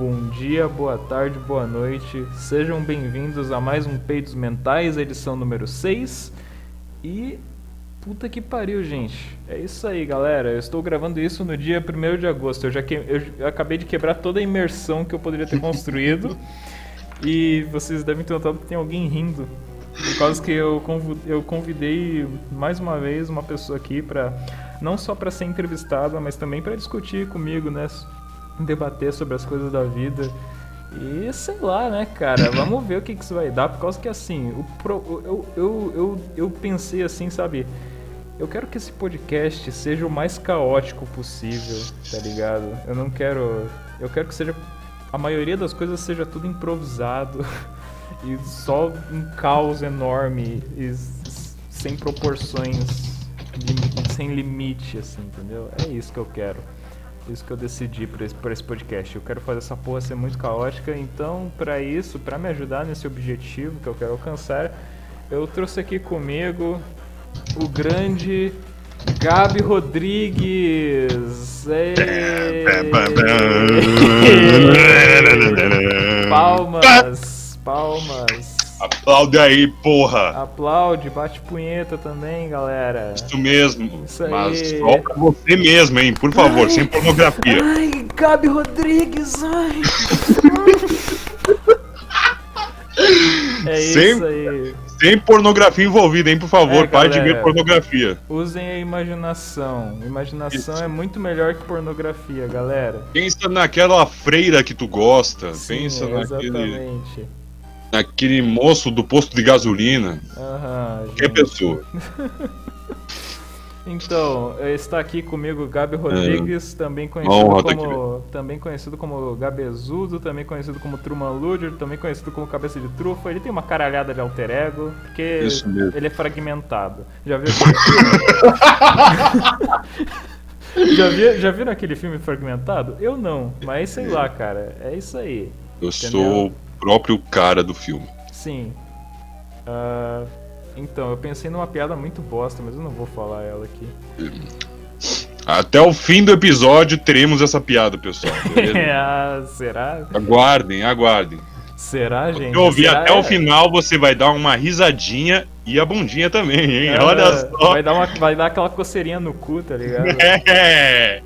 bom dia, boa tarde, boa noite. Sejam bem-vindos a mais um Peitos Mentais, edição número 6. E puta que pariu, gente. É isso aí, galera. Eu estou gravando isso no dia 1 de agosto. Eu já que... eu acabei de quebrar toda a imersão que eu poderia ter construído. e vocês devem ter notado que tem alguém rindo. Por causa que eu eu convidei mais uma vez uma pessoa aqui para não só para ser entrevistada, mas também para discutir comigo, né? Debater sobre as coisas da vida. E sei lá, né, cara? Vamos ver o que, que isso vai dar, por causa que assim, o pro, eu, eu, eu, eu pensei assim, sabe? Eu quero que esse podcast seja o mais caótico possível, tá ligado? Eu não quero. Eu quero que seja. A maioria das coisas seja tudo improvisado e só um caos enorme e sem proporções, sem limite, assim, entendeu? É isso que eu quero isso que eu decidi para esse, esse podcast. Eu quero fazer essa porra ser muito caótica, então, para isso, para me ajudar nesse objetivo que eu quero alcançar, eu trouxe aqui comigo o grande Gabi Rodrigues. palmas, palmas. Aplaude aí, porra! Aplaude, bate punheta também, galera. Isso mesmo. Isso aí. Mas só pra você mesmo, hein? Por favor, ai, sem pornografia. Ai, Gabi Rodrigues, ai. é isso sem, aí. Sem pornografia envolvida, hein? Por favor, é, pare de ver pornografia. Usem a imaginação. Imaginação isso. é muito melhor que pornografia, galera. Pensa naquela freira que tu gosta. Sim, Pensa exatamente. naquele naquele moço do posto de gasolina. Aham, Qualquer pessoa. Então, está aqui comigo Gabi Rodrigues, é. também conhecido como também conhecido como Gabezudo, também conhecido como Truman Luder, também conhecido como Cabeça de Trufa. Ele tem uma caralhada de alter ego, porque ele é fragmentado. Já viu aquele filme? já, vi, já viram aquele filme fragmentado? Eu não, mas sei lá, cara. É isso aí. Eu entendeu? sou próprio cara do filme. Sim. Uh, então, eu pensei numa piada muito bosta, mas eu não vou falar ela aqui. Até o fim do episódio teremos essa piada, pessoal. ah, será? Aguardem, aguardem. Será, gente? Se ouvir será? até o final, você vai dar uma risadinha e a bundinha também, hein? É, Olha só. Vai dar, uma, vai dar aquela coceirinha no cu, tá ligado? É.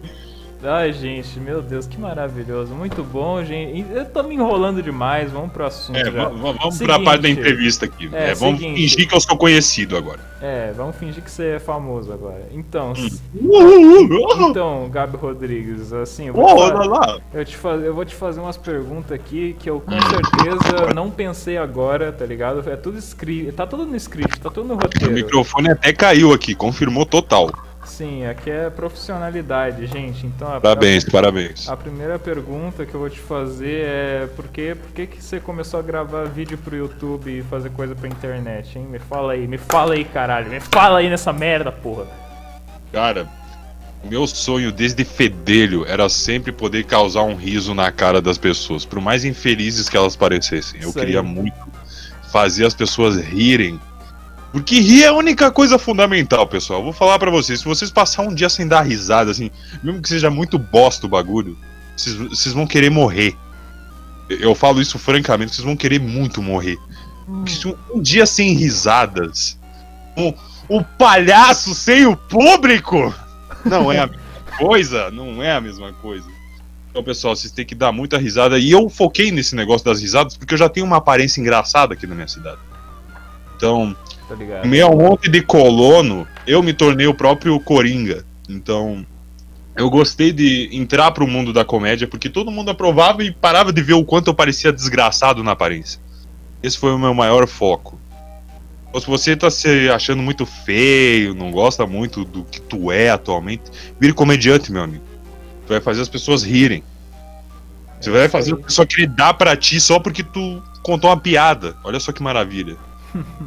Ai, gente, meu Deus, que maravilhoso. Muito bom, gente. Eu tô me enrolando demais, vamos pro assunto. É, já. vamos seguinte, pra parte da entrevista aqui. É, é, vamos seguinte, fingir que eu sou conhecido agora. É, vamos fingir que você é famoso agora. Então, hum. então, Gabi Rodrigues, assim, eu vou, oh, te, eu, te faz, eu vou te fazer umas perguntas aqui que eu com certeza não pensei agora, tá ligado? É tudo escrito, tá tudo no script, tá tudo no roteiro. O microfone até caiu aqui, confirmou total. Sim, aqui é profissionalidade, gente. Então, a, parabéns, a, parabéns. A primeira pergunta que eu vou te fazer é por que, por que, que você começou a gravar vídeo pro YouTube e fazer coisa pra internet, hein? Me fala aí, me fala aí, caralho. Me fala aí nessa merda, porra. Cara, meu sonho desde fedelho era sempre poder causar um riso na cara das pessoas, por mais infelizes que elas parecessem. Eu Isso queria aí. muito fazer as pessoas rirem porque rir é a única coisa fundamental, pessoal. vou falar para vocês, se vocês passar um dia sem dar risada, assim, mesmo que seja muito bosta o bagulho, vocês, vocês vão querer morrer. Eu falo isso francamente, vocês vão querer muito morrer. Hum. Um, um, dia sem risadas, um, um palhaço sem o público, não é a mesma coisa, não é a mesma coisa. Então, pessoal, vocês têm que dar muita risada. E eu foquei nesse negócio das risadas porque eu já tenho uma aparência engraçada aqui na minha cidade. Então, Tá ligado? Meio um monte de colono, eu me tornei o próprio Coringa. Então, eu gostei de entrar pro mundo da comédia, porque todo mundo aprovava e parava de ver o quanto eu parecia desgraçado na aparência. Esse foi o meu maior foco. Ou se você tá se achando muito feio, não gosta muito do que tu é atualmente, vire comediante, meu amigo. Tu vai fazer as pessoas rirem. Você vai fazer a pessoa querer dar pra ti só porque tu contou uma piada. Olha só que maravilha.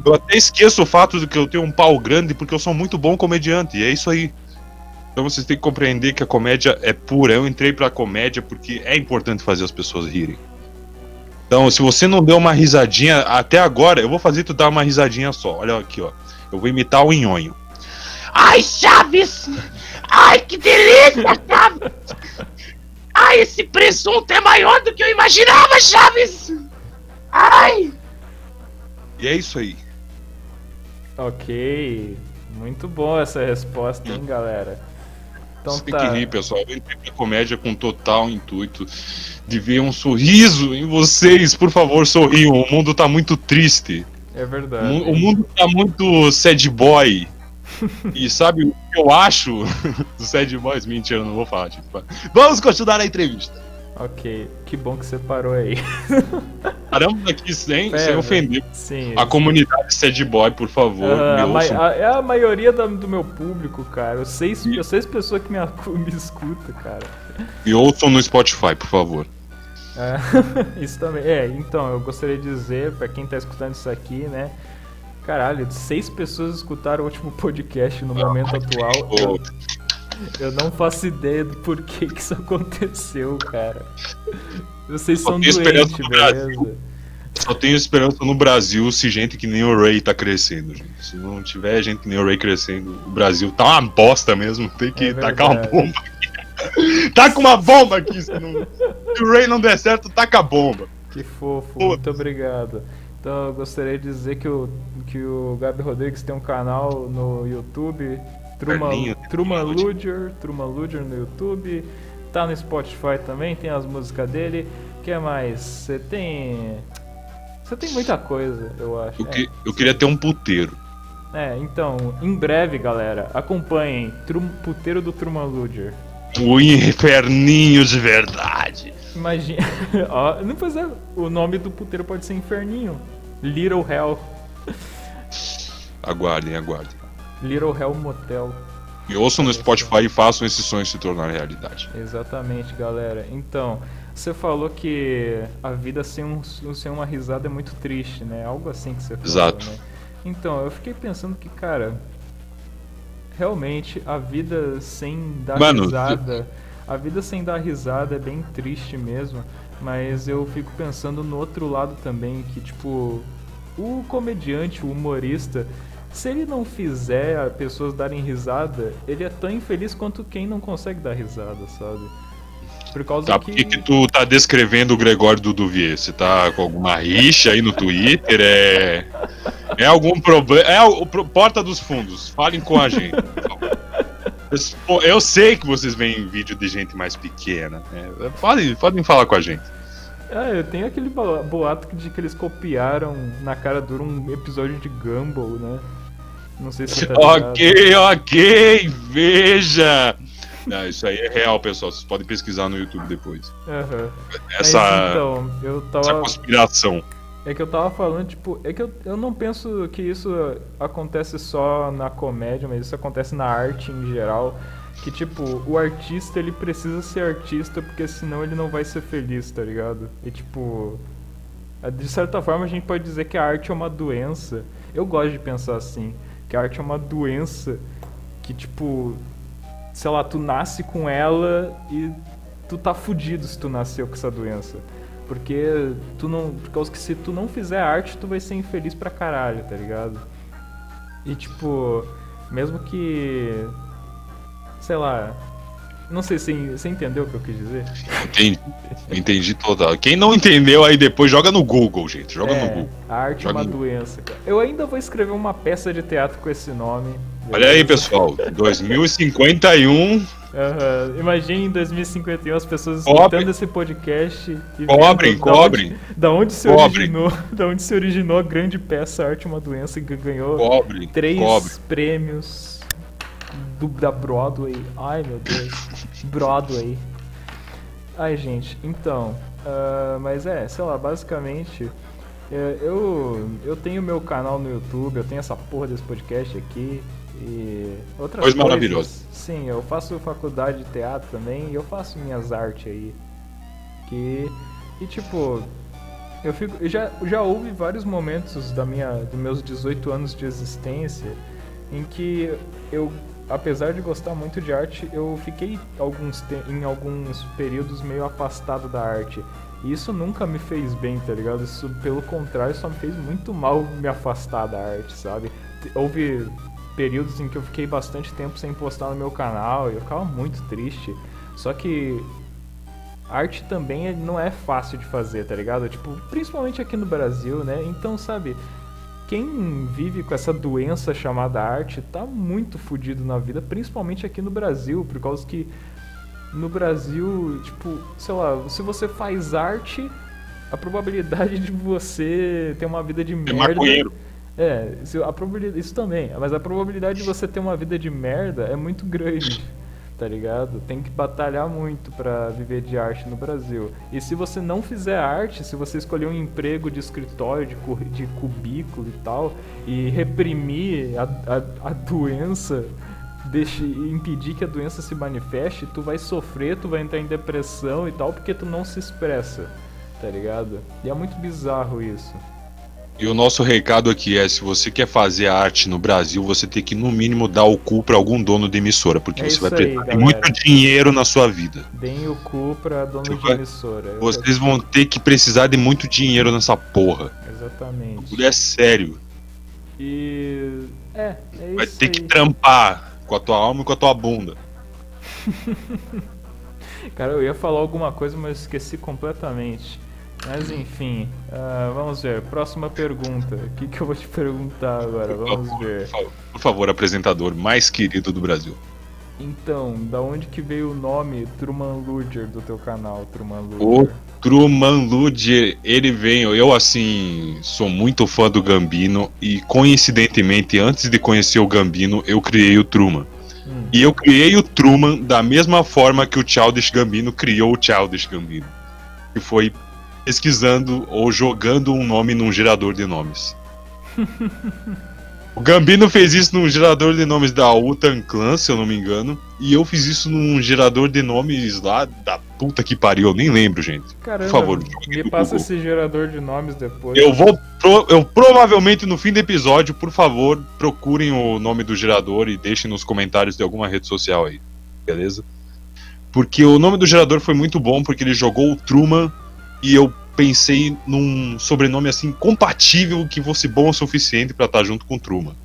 Eu até esqueço o fato de que eu tenho um pau grande porque eu sou muito bom comediante, e é isso aí. Então vocês têm que compreender que a comédia é pura. Eu entrei pra comédia porque é importante fazer as pessoas rirem. Então, se você não deu uma risadinha até agora, eu vou fazer tu dar uma risadinha só. Olha aqui, ó. Eu vou imitar o Nhonho. Ai, Chaves! Ai, que delícia, Chaves! Ai, esse presunto é maior do que eu imaginava, Chaves! Ai! E é isso aí. Ok. Muito boa essa resposta, hein, galera? Então Você tá. tem que rir, pessoal. Eu entrei pra comédia com total intuito de ver um sorriso em vocês. Por favor, sorriam. O mundo tá muito triste. É verdade. O, mundo tá muito sad boy. e sabe o que eu acho dos sad boys? Mentira, eu não vou falar. Tipo, vamos continuar a entrevista. Ok, que bom que você parou aí. Paramos aqui sem, sem ofender sim, a sim. comunidade sad boy, por favor. Uh, a, é a maioria da, do meu público, cara. Os seis, e... seis pessoas que me, me escutam, cara. E ouçam no Spotify, por favor. É, isso também. É, então, eu gostaria de dizer, pra quem tá escutando isso aqui, né? Caralho, seis pessoas escutaram o último podcast no momento atual. Eu, eu não faço ideia do porquê que isso aconteceu, cara. Vocês são doentes, beleza? Só tenho esperança no Brasil se gente que nem o Ray tá crescendo, gente. Se não tiver gente que nem o Ray crescendo, o Brasil tá uma bosta mesmo. Tem que é tacar uma bomba aqui. Taca uma bomba aqui. Se, não... se o Ray não der certo, taca a bomba. Que fofo, Pô. muito obrigado. Então eu gostaria de dizer que o, que o Gabi Rodrigues tem um canal no YouTube, Truma, Truma Luger, Truma Luger no YouTube, tá no Spotify também, tem as músicas dele. O que mais? Você tem. Você tem muita coisa, eu acho. Eu, que, é. eu queria ter um puteiro. É, então, em breve, galera, acompanhem Trum, Puteiro do Truman Luger. O inferninho de verdade. Imagina. Ó, não, pois é, o nome do puteiro pode ser Inferninho. Little Hell. Aguardem, aguardem. Little Hell Motel. E ouçam no Spotify e façam esse sonho se tornar realidade. Exatamente, galera. Então, você falou que a vida sem, um, sem uma risada é muito triste, né? Algo assim que você falou, Exato. Né? Então, eu fiquei pensando que, cara, realmente a vida sem dar Mano, risada. A vida sem dar risada é bem triste mesmo. Mas eu fico pensando no outro lado também, que tipo, o comediante, o humorista, se ele não fizer pessoas darem risada, ele é tão infeliz quanto quem não consegue dar risada, sabe? Por causa tá, que... Por que tu tá descrevendo o Gregório do Duvier? Você tá com alguma rixa aí no Twitter? É. É algum problema. É o Porta dos Fundos. Falem com a gente. Eu sei que vocês veem vídeo de gente mais pequena. Né? Podem, podem falar com a gente. Ah, eu tenho aquele boato de que eles copiaram na cara dura um episódio de Gumball, né? Não sei se tá Ok, ok, veja! Não, isso aí é real, pessoal. Vocês podem pesquisar no YouTube depois. Uhum. Essa, Mas, então, eu tava... essa conspiração. É que eu tava falando, tipo, é que eu, eu não penso que isso acontece só na comédia, mas isso acontece na arte em geral. Que, tipo, o artista, ele precisa ser artista, porque senão ele não vai ser feliz, tá ligado? E, tipo, de certa forma a gente pode dizer que a arte é uma doença. Eu gosto de pensar assim, que a arte é uma doença que, tipo, sei lá, tu nasce com ela e tu tá fudido se tu nasceu com essa doença. Porque tu não. Por causa que se tu não fizer arte, tu vai ser infeliz pra caralho, tá ligado? E tipo, mesmo que. Sei lá. Não sei se você entendeu o que eu quis dizer. Entendi. Entendi total. Quem não entendeu aí depois joga no Google, gente. Joga é, no Google. A arte joga é uma doença, cara. Eu ainda vou escrever uma peça de teatro com esse nome. Olha aí, pessoal. 2051 Uhum. Imagine em 2051 as pessoas escutando esse podcast e cobrem, cobrem. Da onde, se originou, da onde se originou a grande peça Arte é uma Doença que ganhou cobre, três cobre. prêmios do, da Broadway. Ai meu Deus, Broadway. Ai gente, então, uh, mas é, sei lá, basicamente é, eu, eu tenho meu canal no YouTube, eu tenho essa porra desse podcast aqui e outras coisas. maravilhoso. Sim, eu faço faculdade de teatro também e eu faço minhas artes aí. Que. E tipo, eu fico. Eu já, já houve vários momentos da minha, dos meus 18 anos de existência em que eu, apesar de gostar muito de arte, eu fiquei alguns em alguns períodos meio afastado da arte. E isso nunca me fez bem, tá ligado? Isso, pelo contrário, só me fez muito mal me afastar da arte, sabe? Houve períodos em que eu fiquei bastante tempo sem postar no meu canal e eu ficava muito triste. Só que arte também é- não é fácil de fazer, tá ligado? Tipo, principalmente aqui no Brasil, né? Então, sabe, quem vive com essa doença chamada arte tá muito fudido na vida, principalmente aqui no Brasil, por causa que no Brasil, tipo, sei lá, se você faz arte, a probabilidade de você ter uma vida de É merda. maconheiro. É, a probabilidade, isso também, mas a probabilidade de você ter uma vida de merda é muito grande, tá ligado? Tem que batalhar muito pra viver de arte no Brasil. E se você não fizer arte, se você escolher um emprego de escritório, de, de cubículo e tal, e reprimir a, a, a doença, deixe, impedir que a doença se manifeste, tu vai sofrer, tu vai entrar em depressão e tal, porque tu não se expressa, tá ligado? E é muito bizarro isso. E o nosso recado aqui é: se você quer fazer arte no Brasil, você tem que, no mínimo, dar o cu pra algum dono de emissora, porque É você vai precisar de muito dinheiro na sua vida. Deem o cu pra dono Você de vai- emissora. Eu- Vocês vão ter que precisar de muito dinheiro nessa porra. Exatamente. É sério. E. É, é Vai ter aí. que trampar com a tua alma e com a tua bunda. Cara, eu ia falar alguma coisa, mas esqueci completamente. Mas enfim, ah, vamos ver. Próxima pergunta. O que, que eu vou te perguntar agora? Vamos Por ver. favor, por favor, apresentador mais querido do Brasil. Então, da onde que veio o nome Truman Luger do teu canal, Truman Luger? O Truman Ludier, ele vem. Eu, assim, sou muito fã do Gambino e, coincidentemente, antes de conhecer o Gambino, eu criei o Truman. Hum, E eu criei o Truman da mesma forma que o Childish Gambino criou o Childish Gambino. Que foi pesquisando ou jogando um nome num gerador de nomes. o Gambino fez isso num gerador de nomes da Utan Clan, se eu não me engano. E eu fiz isso num gerador de nomes lá da puta que pariu, eu nem lembro, gente. Caramba, por favor, me passa Google. esse gerador de nomes depois. Eu vou. pro- eu provavelmente no fim do episódio, por favor, procurem o nome do gerador e deixem nos comentários de alguma rede social aí. Beleza? Porque o nome do gerador foi muito bom, porque ele jogou o Truman e eu pensei num sobrenome assim compatível que fosse bom o suficiente pra estar junto com o Truman.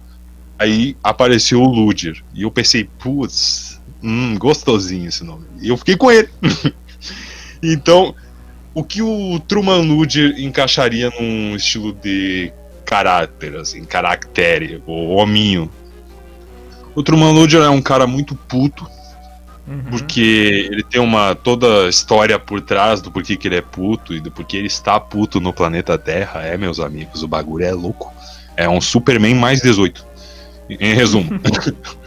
Aí apareceu o Luger. E eu pensei, putz, hum, gostosinho esse nome. E eu fiquei com ele. então, o que o Truman Luger encaixaria num estilo de caráter, assim, caractere, ou hominho? O Truman Luger é um cara muito puto, Uhum. porque ele tem uma toda história por trás do porquê que ele é puto e do porquê ele está puto no planeta Terra. É, meus amigos, o bagulho é louco. É um Superman mais 18. Em resumo.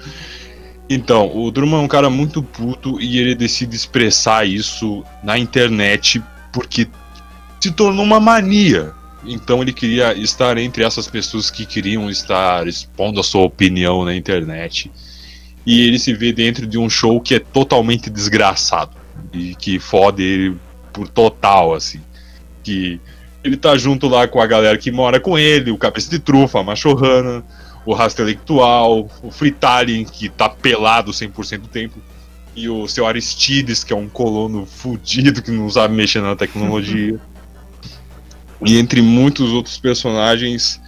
então, o Drummond é um cara muito puto e ele decide expressar isso na internet porque se tornou uma mania. Então ele queria estar entre essas pessoas que queriam estar expondo a sua opinião na internet. E ele se vê dentro de um show que é totalmente desgraçado. E que fode ele por total, assim. Que ele tá junto lá com a galera que mora com ele, o Cabeça de Trufa, a Machorrana, o Rasta Intelectual, o Fritalien, que tá pelado 100% do tempo, e o seu Aristides, que é um colono fudido que não sabe mexer na tecnologia. e entre muitos outros personagens.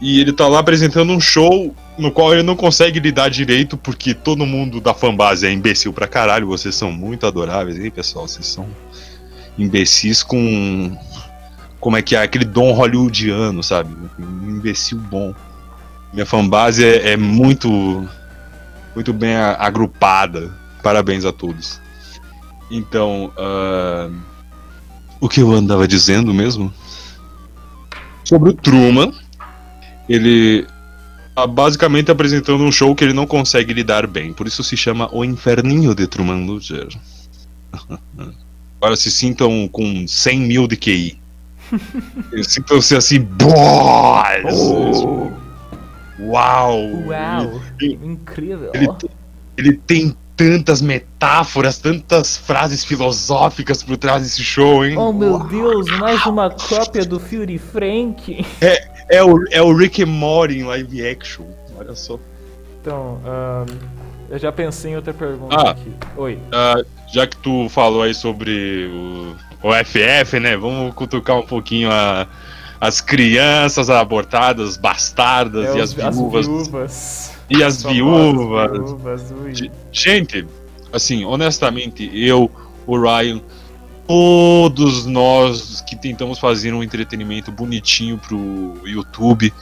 E ele tá lá apresentando um show no qual ele não consegue lidar direito porque todo mundo da fanbase é imbecil pra caralho. Vocês são muito adoráveis, hein, pessoal? Vocês são imbecis com. Como é que é? Aquele dom hollywoodiano, sabe? Um imbecil bom. Minha fanbase é, é muito. Muito bem agrupada. Parabéns a todos. Então. ah, o que eu andava dizendo mesmo? Sobre o Truman. Ele tá basicamente apresentando um show que ele não consegue lidar bem. Por isso se chama O Inferninho de Truman Luger. Agora se sintam com 100 mil de QI. Eles Sintam-se assim. "Boa!" Uau! Uau! Ele- Incrível! Ele, ele tem tantas metáforas, tantas frases filosóficas por trás desse show, hein? Oh meu Deus, mais uma cópia do Fury Frank! É o, é o Rick and Morty em live action. Olha só. Então, eu já pensei em outra pergunta Ah. aqui. Oi. Ah, já que tu falou aí sobre o, o FF, né? Vamos cutucar um pouquinho a- as crianças abortadas, bastardas É e as viúvas. viúvas. E as viúvas. viúvas, Gente, assim, honestamente, eu, o Ryan, todos nós que tentamos fazer um entretenimento bonitinho pro YouTube,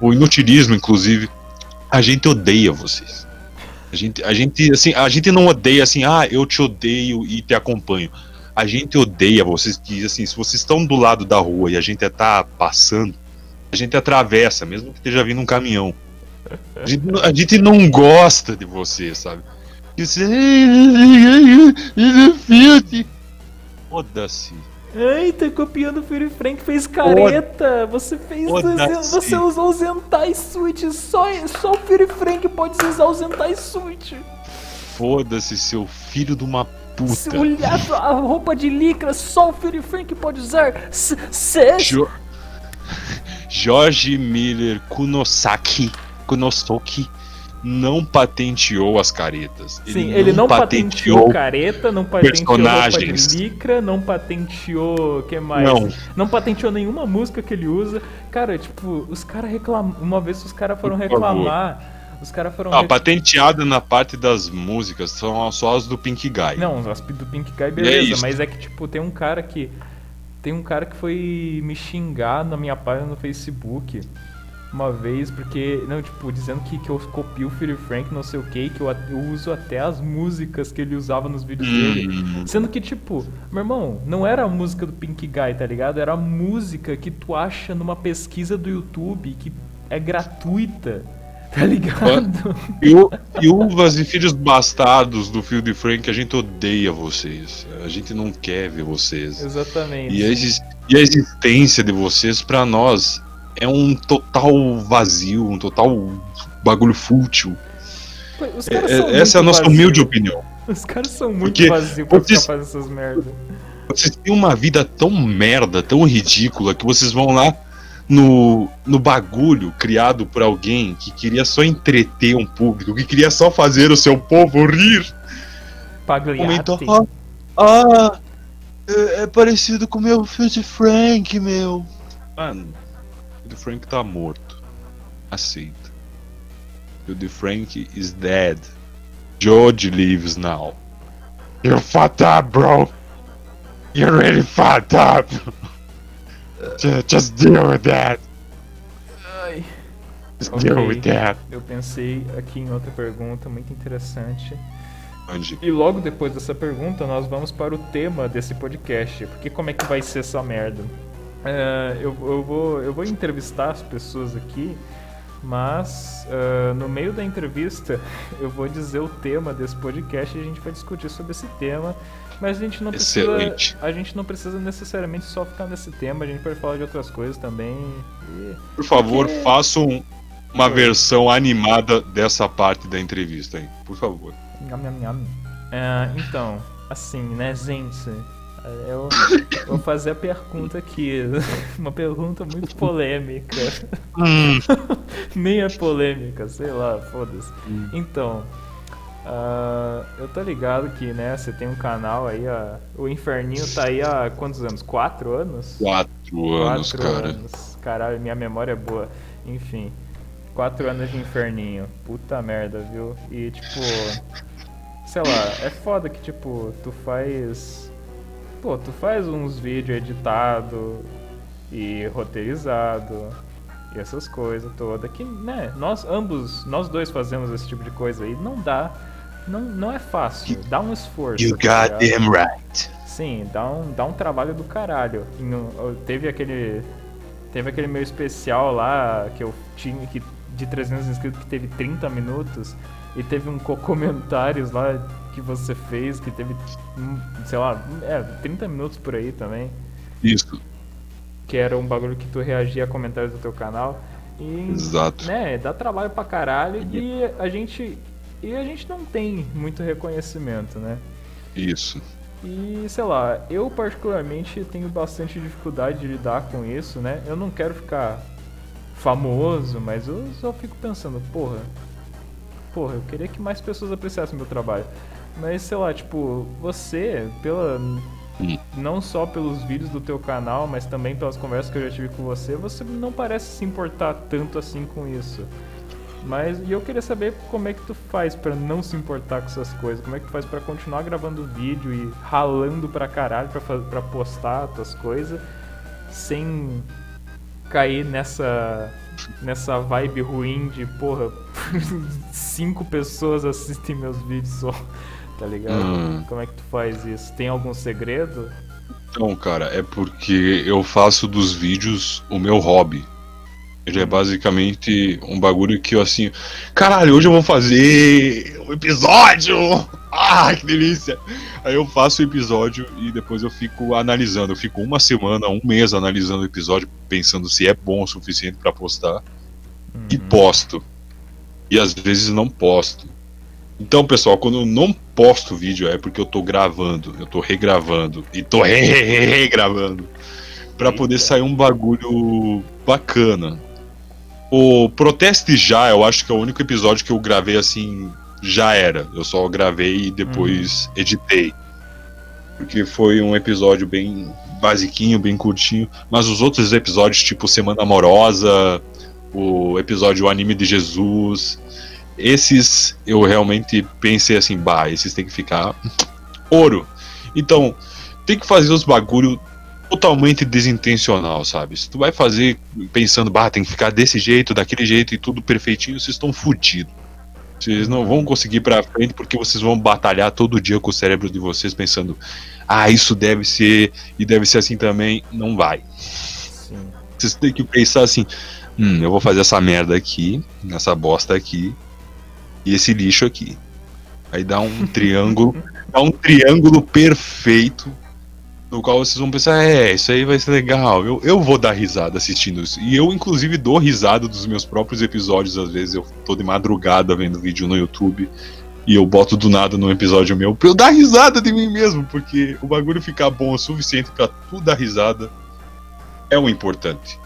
o inutilismo, inclusive, a gente odeia vocês. A gente, a gente, assim, a gente não odeia assim, ah, eu te odeio e te acompanho. A gente odeia vocês que, assim, se vocês estão do lado da rua e a gente tá passando, a gente atravessa, mesmo que esteja vindo um caminhão. A gente, a gente não gosta de você, sabe? É Foda-se. Ai, tá copiando o Fury Frank, fez careta. Você fez. Você usou o Zentai Switch. Só, só o Fury Frank pode usar o Zentai Switch. Foda-se, seu filho de uma Se puta. olhar a roupa de licra, só o Fury Frank pode usar. Cê. Jo- Jorge Miller Kunosaki, Kunosoki não patenteou as caretas. Sim, ele não patenteou careta, não patenteou roupa de personagens. licra, não patenteou. O que mais? Não. Não patenteou nenhuma música que ele usa. Cara, tipo, os caras reclamam. Uma vez os caras foram reclamar. Os caras foram. Ah, rec- patenteada na parte das músicas são só as do Pink Guy. Não, as do Pink Guy, é beleza, isso. mas é que, tipo, tem um cara que. Tem um cara que foi me xingar na minha página no Facebook uma vez, porque. Não, tipo, dizendo que, que eu copio o Fury Frank, não sei o que, que eu, eu uso até as músicas que ele usava nos vídeos dele. Hum, Sendo que, tipo, meu irmão, não era a música do Pink Guy, tá ligado? Era a música que tu acha numa pesquisa do YouTube que é gratuita, tá ligado? viú- Viúvas e filhos bastardos do Phil de Frank, a gente odeia vocês. A gente não quer ver vocês. Exatamente. E a, e a existência de vocês, pra nós, é um total vazio, um total bagulho fútil. É- é- essa é a nossa vazio. humilde opinião. Os caras são muito Porque vazios pra vocês- ficar fazendo essas merdas. Vocês têm uma vida tão merda, tão ridícula, que vocês vão lá no, no bagulho criado por alguém que queria só entreter um público, que queria só fazer o seu povo rir. Pagliatti. Comentou, ah, ah, é, é parecido com o meu filho de Frank, meu. Mano, o de Frank tá morto. Aceita. O de Frank is dead. George lives now. You're fucked up, bro. You're really fucked up. Ju- Just deal with that. Ai. Just Ok. deal with that. Eu pensei aqui em outra pergunta muito interessante. E logo depois dessa pergunta, nós vamos para o tema desse podcast. Porque como é que vai ser essa merda? É, eu, eu, vou, eu vou entrevistar as pessoas aqui, mas ah, no meio da entrevista eu vou dizer o tema desse podcast e a gente vai discutir sobre esse tema. Mas a gente não precisa. Excelente. A gente não precisa necessariamente só ficar nesse tema, a gente pode falar de outras coisas também. E Por favor, Porque- façam uma Oi. versão animada dessa parte da entrevista, hein? Por favor. Nham, nham, nham. É, então, assim, né, gente? Eu vou fazer a pergunta aqui. Uma pergunta muito polêmica. Nem é polêmica, sei lá, foda-se. Então, ah, eu tô ligado que, né, você tem um canal aí, ó, o Inferninho tá aí há quantos anos? Quatro anos? Quatro anos, Quatro cara. anos. Caralho, minha memória é boa. Enfim, quatro anos de inferninho. Puta merda, viu? E tipo, sei lá, é foda que tipo, tu faz. Pô, tu faz uns vídeos editado e roteirizado e essas coisas todas que, né, nós ambos, nós dois fazemos esse tipo de coisa aí, não dá. Não, não é fácil, dá um esforço. You tá ligado? goddamn right. Sim, dá um, dá um trabalho do caralho. Um- teve aquele. Teve aquele meu especial lá que eu tinha que de 300 inscritos que teve 30 minutos e teve um co- comentários lá que você fez que teve, hum, sei lá, é, 30 minutos por aí também, Isso, que era um bagulho que tu reagia a comentários do teu canal. E, exato. né, dá trabalho pra caralho e a gente e a gente não tem muito reconhecimento, né? Isso. E sei lá, eu particularmente tenho bastante dificuldade de lidar com isso, né? Eu não quero ficar famoso, mas eu só fico pensando, porra, porra, eu queria que mais pessoas apreciassem meu trabalho. Mas sei lá, tipo, você, pela Hum. não só pelos vídeos do teu canal, mas também pelas conversas que eu já tive com você, você não parece se importar tanto assim com isso. Mas e eu queria saber como é que tu faz pra não se importar com essas coisas. Como é que tu faz pra continuar gravando vídeo e ralando pra caralho pra, pra postar as tuas coisas sem cair nessa nessa vibe ruim de, porra, cinco pessoas assistem meus vídeos só, tá ligado? Hum. Como é que tu faz isso? Tem algum segredo? Então, cara, é porque eu faço dos vídeos o meu hobby. Ele é basicamente um bagulho que eu assim. Caralho, hoje eu vou fazer um episódio! Ah, que delícia! Aí eu faço o episódio e depois eu fico analisando. Eu fico uma semana, um mês analisando o episódio, pensando se é bom o suficiente pra postar. E Uhum. posto. E às vezes não posto. Então, pessoal, quando eu não posto vídeo é porque eu tô gravando, eu tô regravando e tô re re re regravando pra poder sair um bagulho bacana. O Proteste Já, eu acho que é o único episódio que eu gravei assim, já era. Eu só gravei e depois editei. Porque foi um episódio bem basiquinho, bem curtinho. Mas os outros episódios, tipo Semana Amorosa, o episódio Anime de Jesus, esses eu realmente pensei assim, bah, esses tem que ficar ouro. Então, tem que fazer os bagulho totalmente desintencional, sabe? Se tu vai fazer pensando, bah, tem que ficar desse jeito, daquele jeito e tudo perfeitinho, vocês estão fudidos. Vocês não vão conseguir ir pra frente porque vocês vão batalhar todo dia com o cérebro de vocês pensando, ah, isso deve ser e deve ser assim também. Não vai. Sim. Vocês têm que pensar assim: hum, eu vou fazer essa merda aqui, essa bosta aqui, e esse lixo aqui. Aí dá um triângulo, dá um triângulo perfeito, no qual vocês vão pensar: é, isso aí vai ser legal. Eu, eu vou dar risada assistindo isso. E eu, inclusive, dou risada dos meus próprios episódios. Às vezes eu tô de madrugada vendo vídeo no YouTube. E eu boto do nada num episódio meu pra eu dar risada de mim mesmo, porque o bagulho ficar bom o suficiente pra tu dar risada é o importante.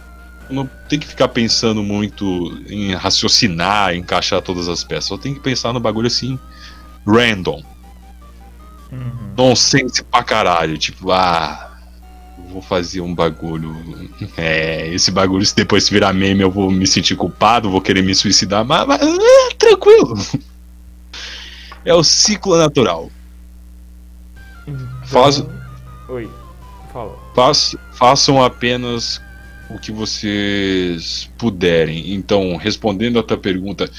Não tem que ficar pensando muito em raciocinar, encaixar todas as peças. Só tem que pensar no bagulho assim, random. Uhum. Nonsense pra caralho. Tipo, ah, vou fazer um bagulho. É, esse bagulho, se depois virar meme, eu vou me sentir culpado, vou querer me suicidar, mas, mas é, tranquilo. É o ciclo natural. Então- Faz- Oi, fala. Faç- façam apenas o que vocês puderem. Então, respondendo a tua pergunta,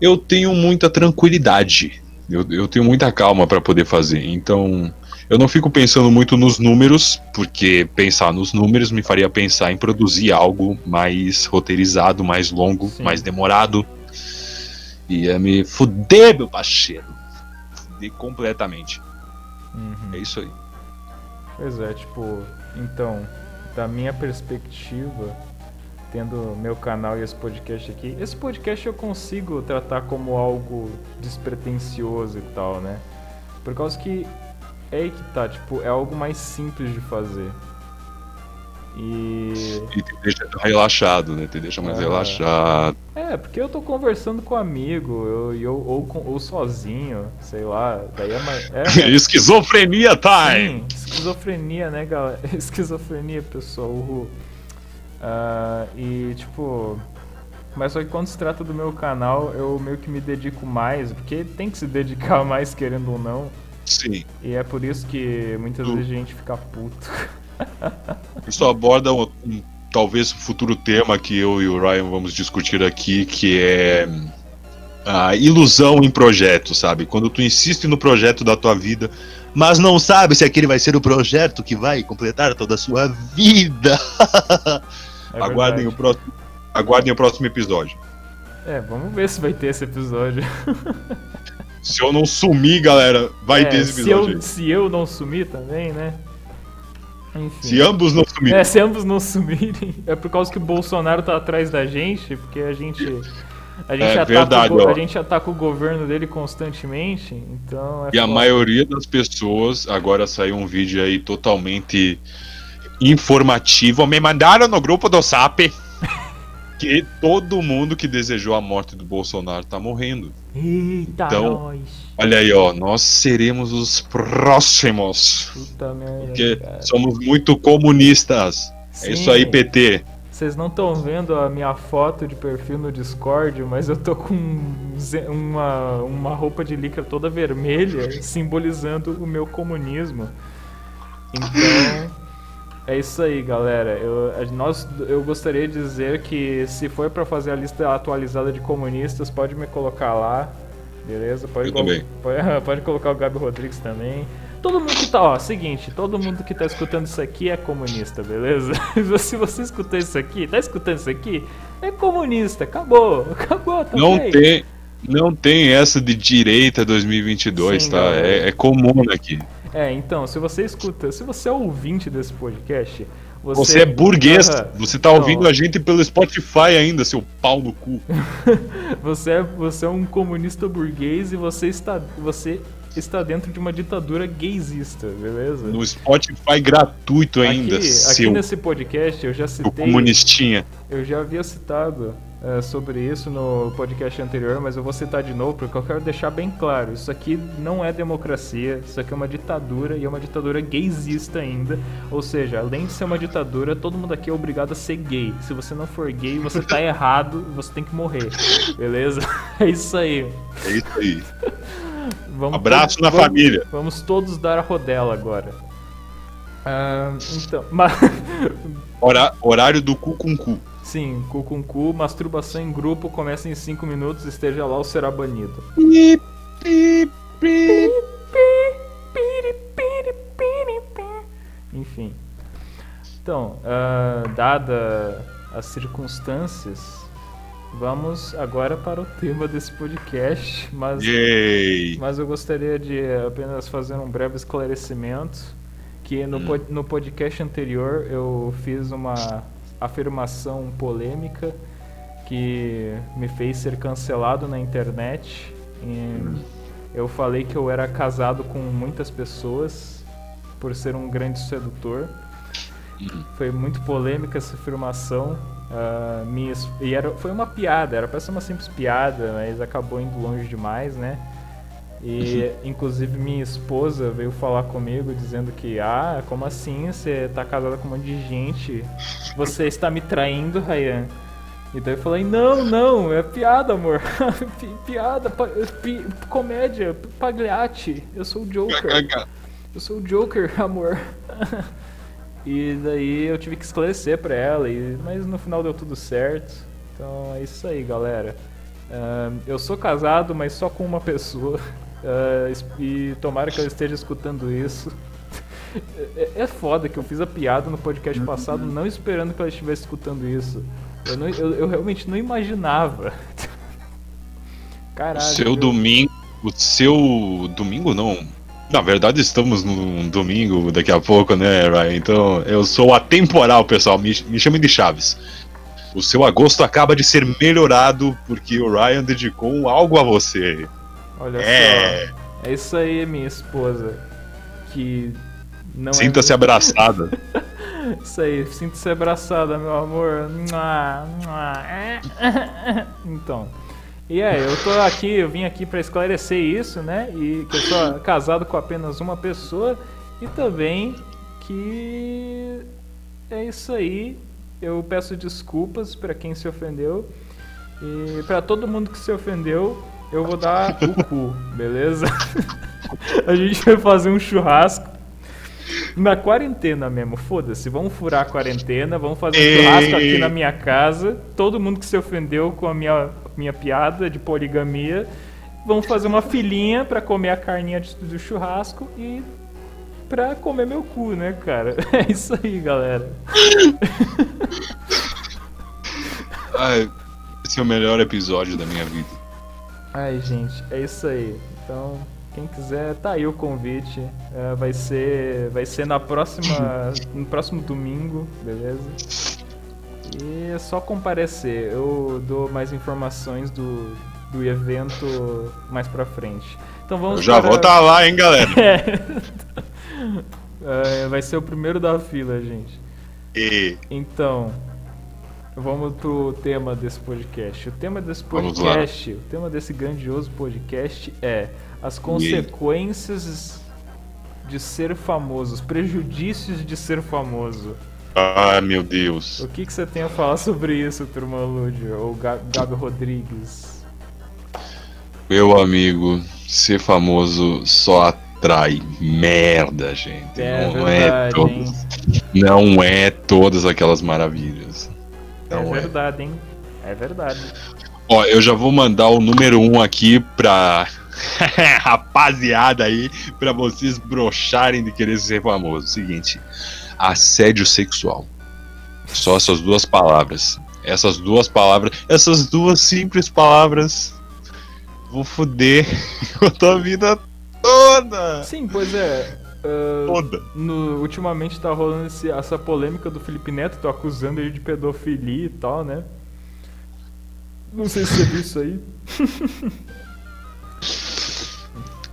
eu tenho muita tranquilidade. Eu, eu tenho muita calma para poder fazer. Então, eu não fico pensando muito nos números, porque pensar nos números me faria pensar em produzir algo mais roteirizado, mais longo, Sim. mais demorado. Ia me fuder, meu parceiro. Fuder completamente. Uhum. É isso aí. Pois é, tipo, então, da minha perspectiva, tendo meu canal e esse podcast aqui, esse podcast eu consigo tratar como algo despretensioso e tal, né? Por causa que é aí que tá, tipo, é algo mais simples de fazer. E. E te deixa relaxado, né? Te deixa mais Ah. relaxado. É, porque eu tô conversando com um amigo, eu, eu, ou, ou sozinho, sei lá, daí é mais. É, Esquizofrenia time! Sim, esquizofrenia, né, galera? Esquizofrenia, pessoal. Uhul. Ah, e, tipo. Mas só que quando se trata do meu canal, eu meio que me dedico mais, porque tem que se dedicar mais, querendo ou não. Sim. E é por isso que muitas Tu- vezes a gente fica puto. Isso aborda um, um- talvez um futuro tema que eu e o Ryan vamos discutir aqui, que é a ilusão em projeto, sabe? Quando tu insiste no projeto da tua vida, mas não sabe se aquele vai ser o projeto que vai completar toda a sua vida. É aguardem, o próximo, aguardem o próximo episódio. É, vamos ver se vai ter esse episódio. Se eu não sumir, galera, vai É, ter esse se, episódio. eu, aí. se eu não sumir também, né? Enfim. Se ambos não sumirem. É, se ambos não sumirem, é por causa que o Bolsonaro tá atrás da gente, porque a gente. A gente, É ataca, verdade, o, a gente ataca o governo dele constantemente, então é E a foda. maioria das pessoas, agora saiu um vídeo aí totalmente informativo, me mandaram no grupo do SAP que todo mundo que desejou a morte do Bolsonaro tá morrendo. Eita, Então, nós. Olha aí, ó, nós seremos os próximos, Puta merda. porque cara. somos muito comunistas. É Sim, isso aí, PT. Vocês não estão vendo a minha foto de perfil no Discord, mas eu tô com um uma, uma roupa de lycra toda vermelha, simbolizando o meu comunismo. Então, é isso aí, galera. Eu, nós, eu gostaria de dizer que se for pra fazer a lista atualizada de comunistas, pode me colocar lá, beleza? Pode, Eu também. pode, pode colocar o Gabi Rodrigues também. Todo mundo que tá, ó, seguinte, todo mundo que tá escutando isso aqui é comunista, beleza? Se você escutou isso aqui, tá escutando isso aqui, é comunista, acabou, acabou, tá Não bem. tem, não tem essa de direita 2022, Sim, tá? É, é comum aqui. É, então, se você escuta, se você é ouvinte desse podcast, você, Você é burguês, você tá ouvindo a gente pelo Spotify ainda, seu pau no cu. Você é, você é um comunista burguês e você está, você está dentro de uma ditadura gaysista, beleza? No Spotify gratuito ainda, aqui, aqui seu, nesse podcast eu já citei, comunistinha. eu já havia citado eh, sobre isso no podcast anterior, mas eu vou citar de novo porque eu quero deixar bem claro, isso aqui não é democracia, isso aqui é uma ditadura e é uma ditadura gaysista ainda, ou seja, além de ser uma ditadura, todo mundo aqui é obrigado a ser gay. Se você não for gay, você tá errado, você tem que morrer, beleza? É isso aí. É isso aí. Vamos Abraço todos- na vamos- família. Vamos todos dar a rodela agora. Ah, então, mas, Hora- horário do cu com cu. Sim, cu com cu, masturbação em grupo começa em 5 minutos, esteja lá ou será banido. Enfim. Então, ah, dada as circunstâncias, vamos agora para o tema desse podcast, mas Yay! mas eu gostaria de apenas fazer um breve esclarecimento que no, Hum. no podcast anterior eu fiz uma afirmação polêmica que me fez ser cancelado na internet. Eu falei que eu era casado com muitas pessoas por ser um grande sedutor. Foi muito polêmica essa afirmação. ah, minha e era, foi uma piada, era pra ser uma simples piada, mas acabou indo longe demais, né? E inclusive minha esposa veio falar comigo dizendo que, ah, como assim? Você tá casada com um monte de gente? Você está me traindo, Ryan? Então eu falei, não, não, é piada, amor. Pi- piada, pi- comédia, pagliate. Eu sou o Joker. Eu sou o Joker, amor. e daí eu tive que esclarecer pra ela, e, mas no final deu tudo certo. Então é isso aí, galera. Ahn, eu sou casado, mas só com uma pessoa. Es- e tomara que ela esteja escutando isso. É, é foda que eu fiz a piada no podcast passado, não esperando que ela estivesse escutando isso. Eu, não- eu- eu realmente não imaginava. Caralho. seu eu- domingo. O seu domingo não. Na verdade, estamos num domingo daqui a pouco, né, Ryan? Então, eu sou atemporal, pessoal. Me, me chamem de Chaves. O seu agosto acaba de ser melhorado porque o Ryan dedicou algo a você. Olha É. só. É isso aí, minha esposa. Que não Sinta-se é. abraçada. Isso aí, sinta-se abraçada, meu amor. Mua. Então. E é, eu tô aqui, eu vim aqui pra esclarecer isso, né? E que eu sou casado com apenas uma pessoa. E também que é isso aí. Eu peço desculpas pra quem se ofendeu. E pra todo mundo que se ofendeu, eu vou dar o cu, beleza? A gente vai fazer um churrasco. Na quarentena mesmo, foda-se, vamos furar a quarentena, vamos fazer um churrasco aqui na minha casa. Todo mundo que se ofendeu com a minha, minha piada de poligamia, vamos fazer uma filinha pra comer a carninha do churrasco e pra comer meu cu, né, cara? É isso aí, galera. Ai, esse é o melhor episódio da minha vida. Ai, gente, é isso aí. Então, quem quiser, tá aí o convite. É, vai ser, vai ser na próxima, no próximo domingo, beleza? E é só comparecer. Eu dou mais informações do, do evento mais pra frente. Então vamos Eu já para- vou estar lá, hein, galera. É, vai ser o primeiro da fila, gente. E Então, vamos pro tema desse podcast. O tema desse podcast, o tema desse grandioso podcast é as consequências de ser famoso, os prejuízos de ser famoso. Ah, meu Deus. O que, que você tem a falar sobre isso, turma Lúdio? Ou Ga- Gabi Rodrigues? Meu amigo, ser famoso só atrai merda, gente. É não verdade, é todas, hein? não é todas aquelas maravilhas. É é. verdade, hein? É verdade. Ó, eu já vou mandar o número um aqui pra rapaziada aí, pra vocês brocharem de querer ser famoso. Seguinte, assédio sexual. Só essas duas palavras. Essas duas palavras, essas duas simples palavras vou foder com a tua vida toda. Sim, pois é. Ah, Toda. no- ultimamente tá rolando esse- essa polêmica do Felipe Neto, tô acusando ele de pedofilia e tal, né? Não sei se você viu isso aí.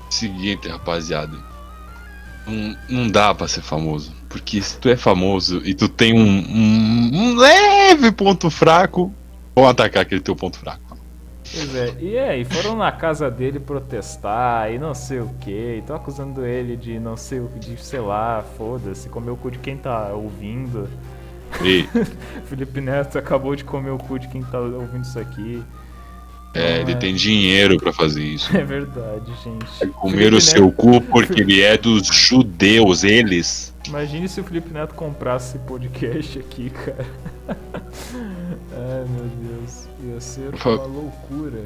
Seguinte, rapaziada. Não, não dá pra ser famoso. Porque se tu é famoso e tu tem um, um- um leve ponto fraco, vão atacar aquele teu ponto fraco. Pois é, e aí, foram na casa dele protestar e não sei o que, tô acusando ele de não sei o de, sei lá, foda-se, comer o cu de quem tá ouvindo. Ei, Felipe Neto acabou de comer o cu de quem tá ouvindo isso aqui. é, ele tem dinheiro pra fazer isso. É verdade, gente. Comer Felipe o seu Neto- cu porque ele é dos judeus, eles. Imagine se o Felipe Neto comprasse podcast aqui, cara. Ai meu Deus, ia ser uma loucura.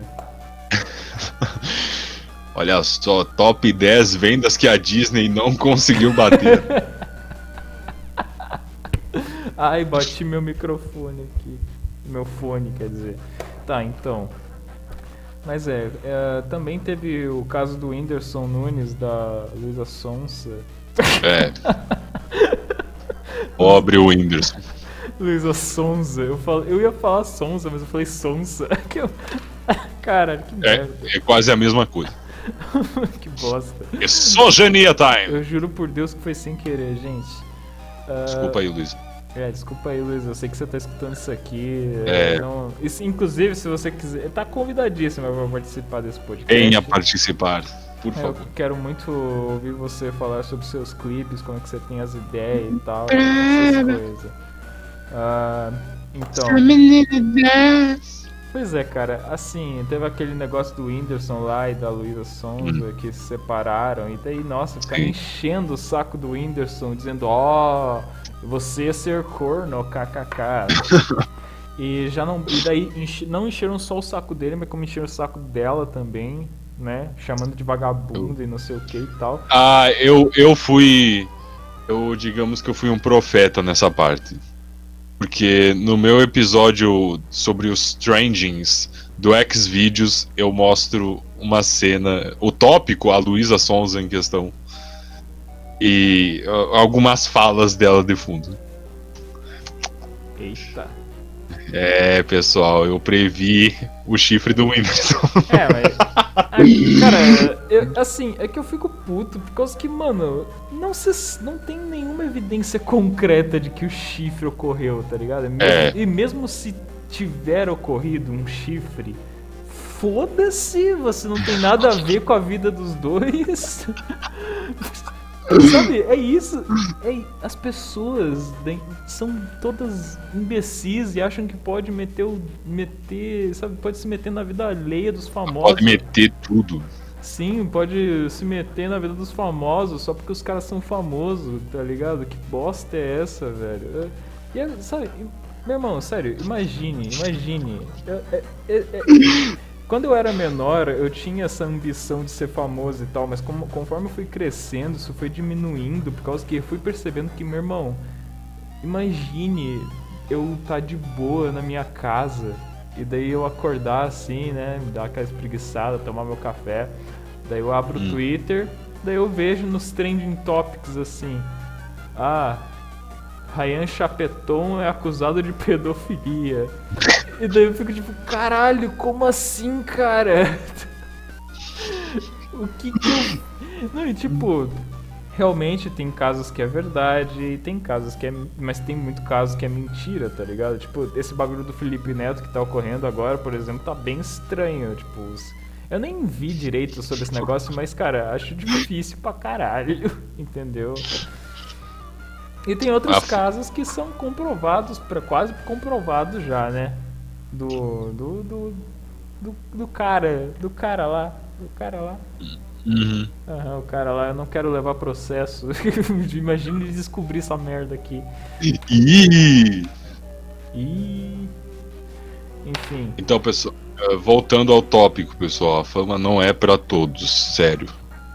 Olha só, top 10 vendas que a Disney não conseguiu bater. Ai, bati meu microfone aqui. Meu fone, quer dizer. Tá, então. Mas é, é, também teve o caso do Whindersson Nunes, da Luísa Sonsa. É. Pobre Whindersson. Luísa Sonza, eu, falo, eu ia falar Sonza, mas eu falei Sonsa. Que eu... Cara, que É, merda, é quase a mesma coisa. que bosta. Exogenia time! Eu juro por Deus que foi sem querer, gente. Ah, Desculpa aí, Luiz. É, desculpa aí, Luiz. Eu sei que você tá escutando isso aqui. É. Não... Isso, inclusive, se você quiser. Tá convidadíssimo pra participar desse podcast. Venha participar, por É, eu favor. quero muito ouvir você falar sobre seus clipes, como é que você tem as ideias e tal, essas coisas. Ah, então. Pois é, cara, assim, teve aquele negócio do Whindersson lá e da Luísa Sonza que se separaram, e daí, nossa, ficaram Sim. enchendo o saco do Whindersson, dizendo, ó, você é ser corno, kkk. e já não. E daí enche- não encheram só o saco dele, mas como encheram o saco dela também, né? Chamando de vagabundo e não sei o que e tal. Ah, eu, eu fui. Eu, digamos que eu fui um profeta nessa parte. Porque no meu episódio sobre os trendings do Xvideos, eu mostro uma cena, o tópico, a Luísa Sonza em questão. E algumas falas dela de fundo. Eita. É, pessoal, eu previ o chifre do Whindersson. É, mas. Cara, eu- assim, é que eu fico puto, por causa que, mano, não, se, não tem nenhuma evidência concreta de que o chifre ocorreu, tá ligado? Mesmo- É. E mesmo se tiver ocorrido um chifre, foda-se, você não tem nada a ver com a vida dos dois. Sabe, é isso. É, as pessoas são todas imbecis e acham que pode meter o. meter. Sabe, pode se meter na vida alheia dos famosos. Pode meter tudo. Sim, pode se meter na vida dos famosos só porque os caras são famosos, tá ligado? Que bosta é essa, velho? É- E, é, sabe, meu irmão, sério, imagine, imagine. É- é- é- é- quando eu era menor, eu tinha essa ambição de ser famoso e tal, mas como- conforme eu fui crescendo, isso foi diminuindo, por causa que eu fui percebendo que, meu irmão, imagine eu tá de boa na minha casa e daí eu acordar assim, né, me dar aquela espreguiçada, tomar meu café, daí eu abro o Hum. Twitter, daí eu vejo nos trending topics assim, ah, Ryan Chapeton é acusado de pedofilia. E daí eu fico tipo, caralho, como assim, cara? o que que eu... Não, e tipo, realmente tem casos que é verdade e tem casos que é... Mas tem muito casos que é mentira, tá ligado? Tipo, esse bagulho do Felipe Neto que tá ocorrendo agora, por exemplo, tá bem estranho, tipo... os- Eu nem vi direito sobre esse negócio, mas, cara, acho difícil pra caralho, entendeu? E tem outros casos que são comprovados, pra, quase comprovados já, né? Do, do, do, do, do cara, do cara lá, do cara lá. Uhum. Aham, o cara lá, eu não quero levar processo. Imagina ele descobrir essa merda aqui. Ih! Enfim. Então, pessoal, eh, voltando ao tópico, pessoal, a fama não é pra todos, sério.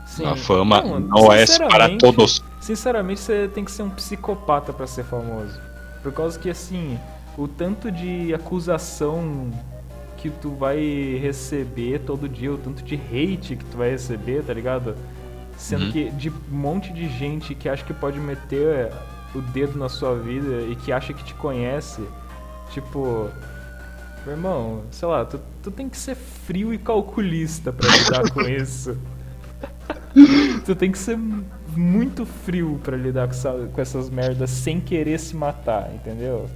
Sim. A fama Não, não, é para todos. Sinceramente, você tem que ser um psicopata pra ser famoso. Por causa que, assim, o tanto de acusação que tu vai receber todo dia, o tanto de hate que tu vai receber, tá ligado? Sendo Uhum. que de um monte de gente que acha que pode meter o dedo na sua vida e que acha que te conhece. Tipo, meu irmão, sei lá, tu, tu tem que ser frio e calculista pra lidar com isso. Tu tem que ser muito frio pra lidar com, essa- com essas merdas sem querer se matar, entendeu?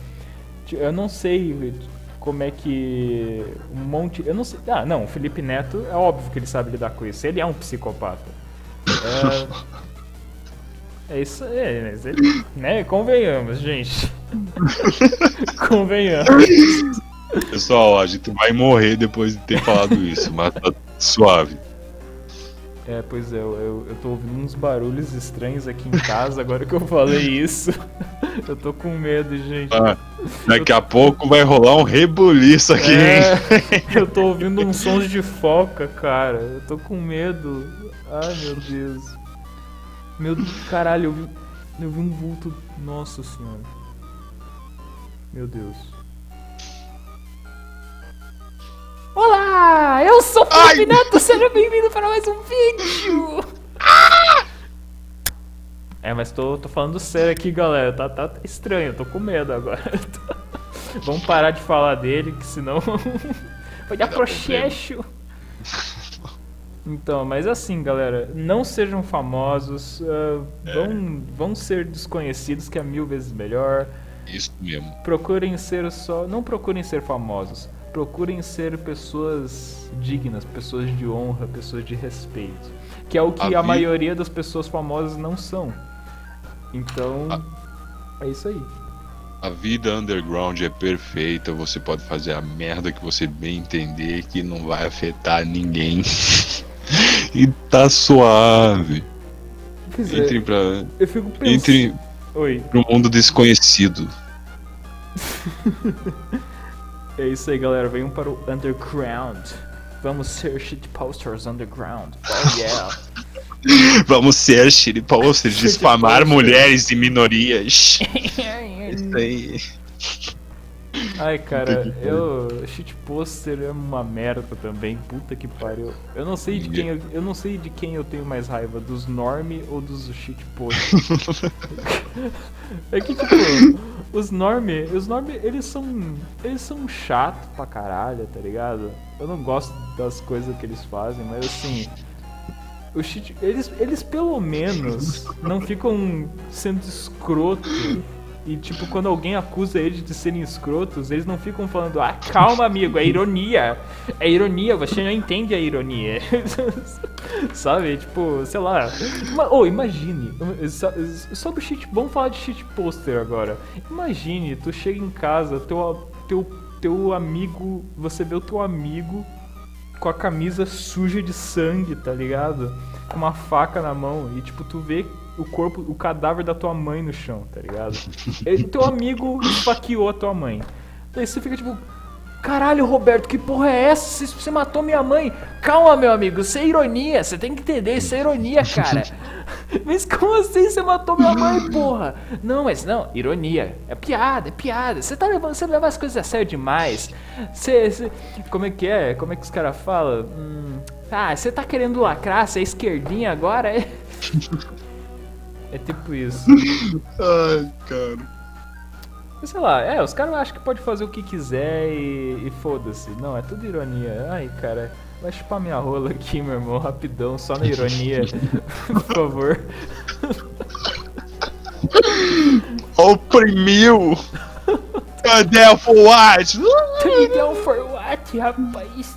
Eu não sei como é que um monte. Eu não sei. Ah, não, o Felipe Neto é óbvio que ele sabe lidar com isso. Ele é um psicopata. É, é isso aí, mas ele. Né? Convenhamos, gente. Convenhamos. Pessoal, a gente vai morrer depois de ter falado isso, mas tá suave. É, pois é, eu, eu, tô ouvindo uns barulhos estranhos aqui em casa agora que eu falei isso. Eu tô com medo, gente. Ah, daqui a pouco vai rolar um rebuliço aqui, hein? É, eu tô ouvindo uns sons de foca, cara. Eu tô com medo. Ai, meu Deus. Meu caralho, eu vi, eu vi um vulto. Nossa senhora. Meu Deus. Olá, eu sou o Felipe Neto, seja bem-vindo para mais um vídeo. É, mas tô, tô falando sério aqui, galera. Tá, tá estranho, tô com medo agora. Vamos parar de falar dele, que senão vai dar processo. Então, mas assim, galera, não sejam famosos, ah, vão, vão ser desconhecidos, que é mil vezes melhor. Isso mesmo. Procurem ser só. Não procurem ser famosos. Procurem ser pessoas dignas, pessoas de honra, pessoas de respeito. Que é o que A a, vi- maioria das pessoas famosas não são. Então. Ah. É isso aí. A vida underground é perfeita, você pode fazer a merda que você bem entender, que não vai afetar ninguém. e tá suave. Pois é, Entre pra. eu fico pensando. Entre Oi. pro mundo desconhecido. É isso aí, galera. Venham para o underground. Vamos ser shitposters underground. Oh yeah. Vamos ser shitposters, difamar mulheres e minorias. Isso aí. Ai, cara, eu. Shitposter é uma merda também. Puta que pariu. Eu não sei de quem eu, eu não sei de quem eu tenho mais raiva, dos norm ou dos shitposter. é que tipo, os norm, os norm, eles são eles são chatos pra caralho, tá ligado? Eu não gosto das coisas que eles fazem, mas assim, shit, eles eles pelo menos não ficam sendo escroto e, tipo, quando alguém acusa eles de serem escrotos, eles não ficam falando, ah, calma, amigo, é ironia. É ironia, você não entende a ironia. Sabe? Tipo, sei lá. Ima- Ô, imagine. Do shit. Vamos falar de shit poster agora. Imagine, tu chega em casa, teu, teu, teu amigo. Você vê o teu amigo com a camisa suja de sangue, tá ligado? Com uma faca na mão e tipo, tu vê o corpo, o cadáver da tua mãe no chão, tá ligado? Teu amigo esfaqueou a tua mãe. Daí você fica tipo, caralho, Roberto, que porra é essa? Você, você matou minha mãe. Calma, meu amigo, isso é ironia, você tem que entender, isso é ironia, cara. Mas como assim você matou minha mãe, porra? Não, mas não, ironia. É piada, é piada. Você tá levando, você leva as coisas a sério demais. Você, você- como é que é? Como é que os caras falam? Hum, ah, você tá querendo lacrar, você é esquerdinha agora? É, é tipo isso. Ai, cara. Sei lá, é, os caras acham que pode fazer o que quiser e, e foda-se. Não, é tudo ironia. Ai, cara, vai chupar minha rola aqui, meu irmão, rapidão, só na ironia. Por favor. Oprimiu! Cadê for what? Trilhão for what, rapaz?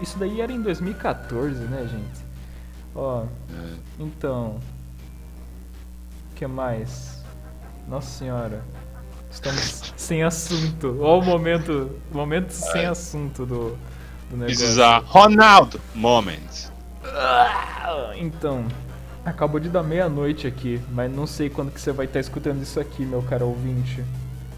Isso daí era em 2014, né, gente? Ó, então. O que mais? Nossa senhora. Estamos sem assunto. Olha o momento, momento sem assunto do, do negócio. This is a Ronaldo moment. Ah, Então, acabou de dar meia-noite aqui, mas não sei quando que você vai estar escutando isso aqui, meu caro ouvinte.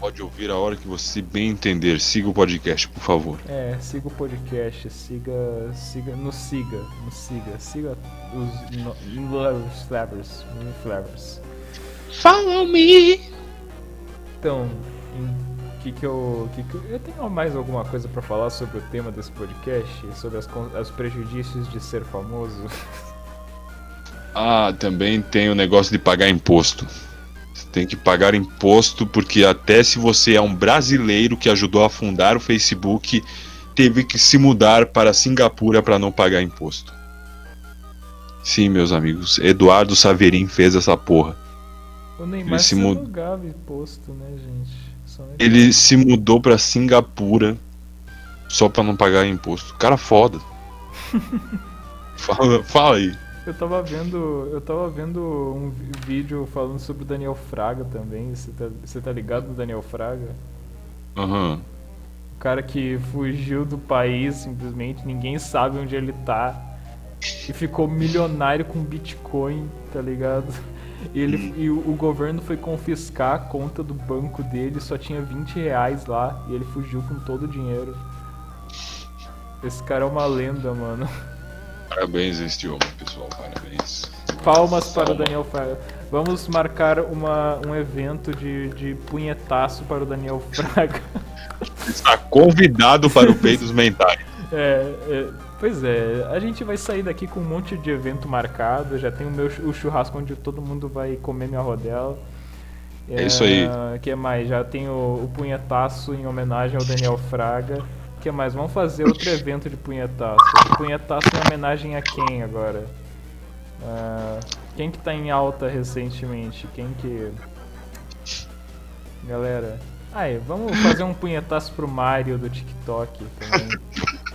Pode ouvir a hora que você bem entender. Siga o podcast, por favor. É, siga o podcast, siga, siga, nos siga, nos siga, siga os no- flavors, flavors. Follow me. Então, em- que que eu, que que eu, eu tenho mais alguma coisa pra falar sobre o tema desse podcast, sobre as, os prejudícios de ser famoso? Ah, também tem o negócio de pagar imposto. Tem que pagar imposto porque até se você é um brasileiro que ajudou a fundar o Facebook, teve que se mudar para Singapura para não pagar imposto. Sim, meus amigos, Eduardo Saverin fez essa porra. O Neymar Ele se pagava imposto, né, gente? Ele se mudou para Singapura só para não pagar imposto. Cara foda. fala, fala aí. Eu tava vendo, eu tava vendo um vídeo falando sobre o Daniel Fraga também. Você tá, você tá ligado no Daniel Fraga? Aham. O cara que fugiu do país simplesmente, ninguém sabe onde ele tá. E ficou milionário com Bitcoin, tá ligado? E, ele, e o, o governo foi confiscar a conta do banco dele, só tinha 20 reais lá, e ele fugiu com todo o dinheiro. Esse cara é uma lenda, mano. Parabéns a este homem, pessoal. Parabéns. Palmas para o. Daniel Fraga. Vamos marcar uma, um evento de, de punhetaço para o Daniel Fraga. Está convidado para o Peitos Mentais. É, é, pois é, a gente vai sair daqui com um monte de evento marcado. Já tem o meu o churrasco onde todo mundo vai comer minha rodela. É isso aí. que mais? Já tem o, o punhetaço em homenagem ao Daniel Fraga. Que mais? Vamos fazer outro evento de punhetaço. Punhetaço em homenagem a quem agora? Ah, quem que tá em alta recentemente? Quem que. Galera. Aí, vamos fazer um punhetaço pro Mario do TikTok também.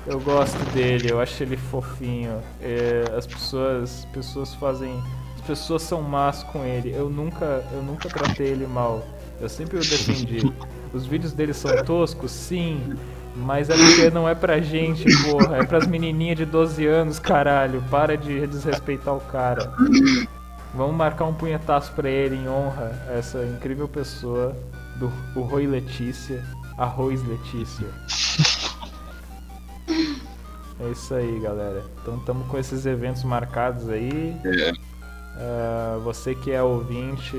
Eu gosto dele, eu acho ele fofinho. É, as pessoas, pessoas fazem, as pessoas são más com ele. Eu nunca, eu nunca tratei ele mal. Eu sempre o defendi. Os vídeos dele são toscos, sim, mas é porque não é pra gente, porra. É pras menininhas de 12 anos, caralho. Para de desrespeitar o cara. Vamos marcar um punhetaço pra ele em honra a essa incrível pessoa do o Roi Letícia, Arroz Letícia. É isso aí, galera. Então estamos com esses eventos marcados aí. É. Ah, você que é ouvinte,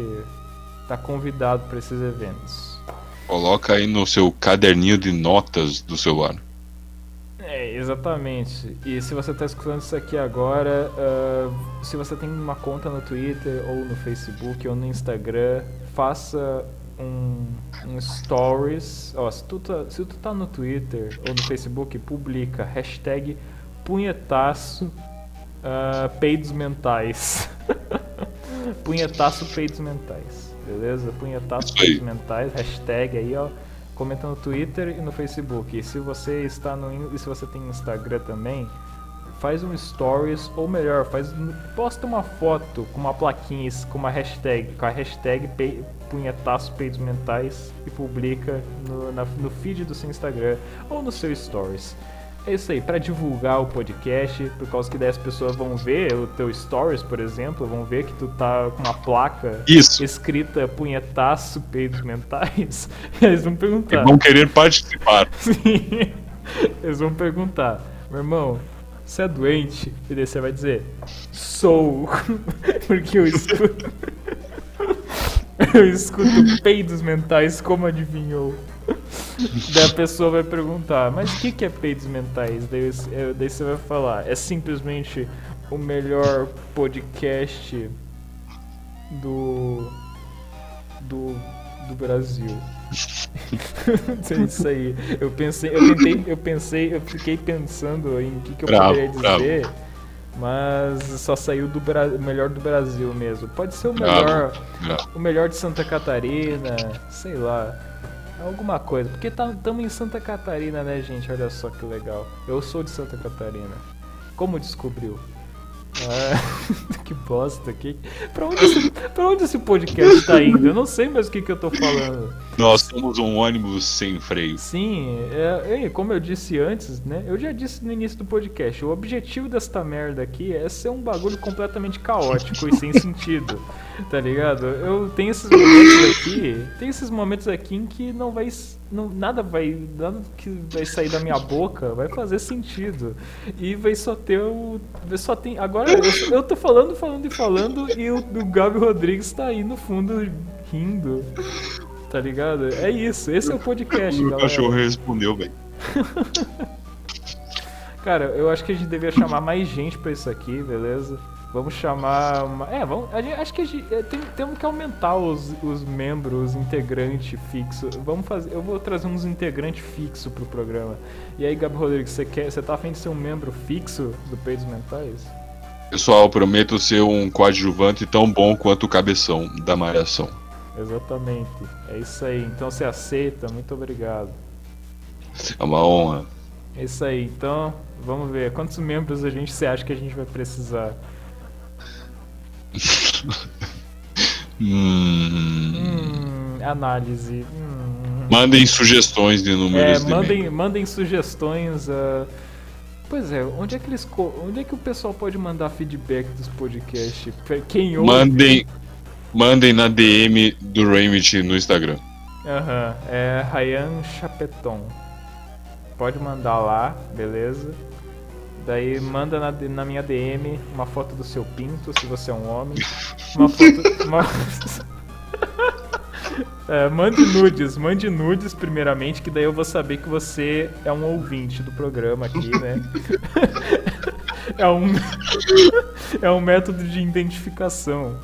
tá convidado para esses eventos. Coloca aí no seu caderninho de notas do celular. É, exatamente. E se você está escutando isso aqui agora, ah, se você tem uma conta no Twitter, ou no Facebook, ou no Instagram, faça um, um stories. Ó, se, tu tá, se tu tá no Twitter ou no Facebook, publica hashtag punhetaço ah, peidos mentais. punhetaço peidos mentais. Beleza? Punhetaço Isso aí. peidos mentais, hashtag aí, ó. Comenta no Twitter e no Facebook. E se você está no e se você tem Instagram também, faz um stories ou melhor, faz posta uma foto com uma plaquinha com uma hashtag, com a hashtag pe- punhetaço peidos mentais e publica no, na- no feed do seu Instagram ou no seu stories. É isso aí, para divulgar o podcast, por causa que daí as pessoas vão ver o teu stories, por exemplo, vão ver que tu tá com uma placa Isso. escrita punhetaço peidos mentais, e eles vão E perguntar. vão querer participar. Sim. Eles vão perguntar, meu irmão, você é doente? E daí você vai dizer, sou. Porque eu escuto. eu escuto peidos mentais, como adivinhou? Daí a pessoa vai perguntar, mas o que, que é peidos mentais? Daí, você- daí você vai falar, é simplesmente o melhor podcast do. do. do Brasil. é isso aí. Eu pensei, eu tentei, eu pensei, eu fiquei pensando em o que, que eu Bravo, poderia bravo. dizer, mas só saiu do Bra o melhor do Brasil mesmo. Pode ser o Bravo. melhor, Bravo. o melhor de Santa Catarina, sei lá. Alguma coisa, porque estamos em Santa Catarina, né, gente? Olha só que legal. Eu sou de Santa Catarina. Como descobriu? Ah, que bosta. Que... Pra, onde esse, pra onde esse podcast tá indo? Eu não sei mais o que, que eu tô falando. Nós somos um ônibus sem freio. Sim, é, é, como eu disse antes, né? Eu já disse no início do podcast, o objetivo desta merda aqui é ser um bagulho completamente caótico e sem sentido. Tá ligado? Eu tenho esses momentos aqui, tem esses momentos aqui em que não vai não, nada vai nada que vai sair da minha boca vai fazer sentido. E vai só ter o só tem agora eu, eu tô falando, falando e falando e o, o Gabi Rodrigues tá aí no fundo rindo. Tá ligado? É isso, esse é o podcast, O galera. cachorro respondeu, velho. Cara, eu acho que a gente deveria chamar mais gente pra isso aqui, beleza? Vamos chamar. Uma... É, vamos. a gente- acho que a gente, é, tem, temos que aumentar os, os membros, os integrantes fixos. Vamos fazer. Eu vou trazer uns integrantes fixos pro programa. E aí, Gabi Rodrigues, você quer. Você tá afim de ser um membro fixo do Peitos Mentais? Pessoal, prometo ser um coadjuvante tão bom quanto o cabeção da malhação. Exatamente. É isso aí. Então você aceita, muito obrigado. É uma honra. É isso aí. Então, vamos ver. Quantos membros a gente você acha que a gente vai precisar? Hum. Hum, análise. Hum. Mandem sugestões de É, números de mandem, e-mail. mandem sugestões. ah, Pois é, onde é que eles onde é que o pessoal pode mandar feedback dos podcasts? Quem ouve? Mandem, mandem na DM do Remit no Instagram. Aham, é Ryan Chapeton. Pode mandar lá, beleza? Daí manda na, na minha DM uma foto do seu pinto, se você é um homem. Uma foto. Uma... É, mande nudes, mande nudes primeiramente, que daí eu vou saber que você é um ouvinte do programa aqui, né? é um. é um método de identificação.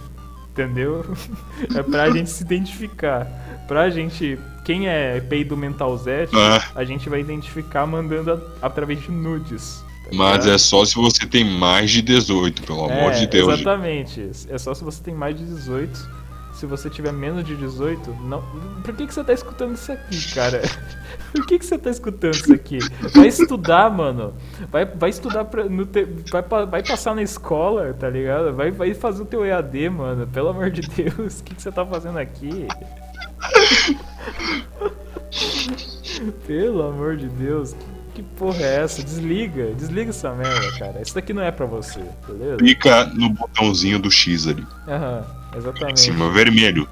Entendeu? É pra gente se identificar. Pra gente. Quem é peido mentalzete, Ah. a gente vai identificar mandando a- através de nudes. tá Mas ligado? é só se você tem mais de 18, pelo amor É, de Deus. gente. Exatamente. É só se você tem mais de 18. Se você tiver menos de 18, não. Por que, que você tá escutando isso aqui, cara? Por que, que você tá escutando isso aqui? Vai estudar, mano. Vai, vai estudar pra, no te- vai, vai passar na escola, tá ligado? Vai, vai fazer o teu EAD, mano. Pelo amor de Deus, o que, que você tá fazendo aqui? Pelo amor de Deus, que, que porra é essa? Desliga, desliga essa merda, cara. Isso daqui não é pra você, beleza? Clica no botãozinho do X ali. Aham, Em exatamente. cima, vermelho.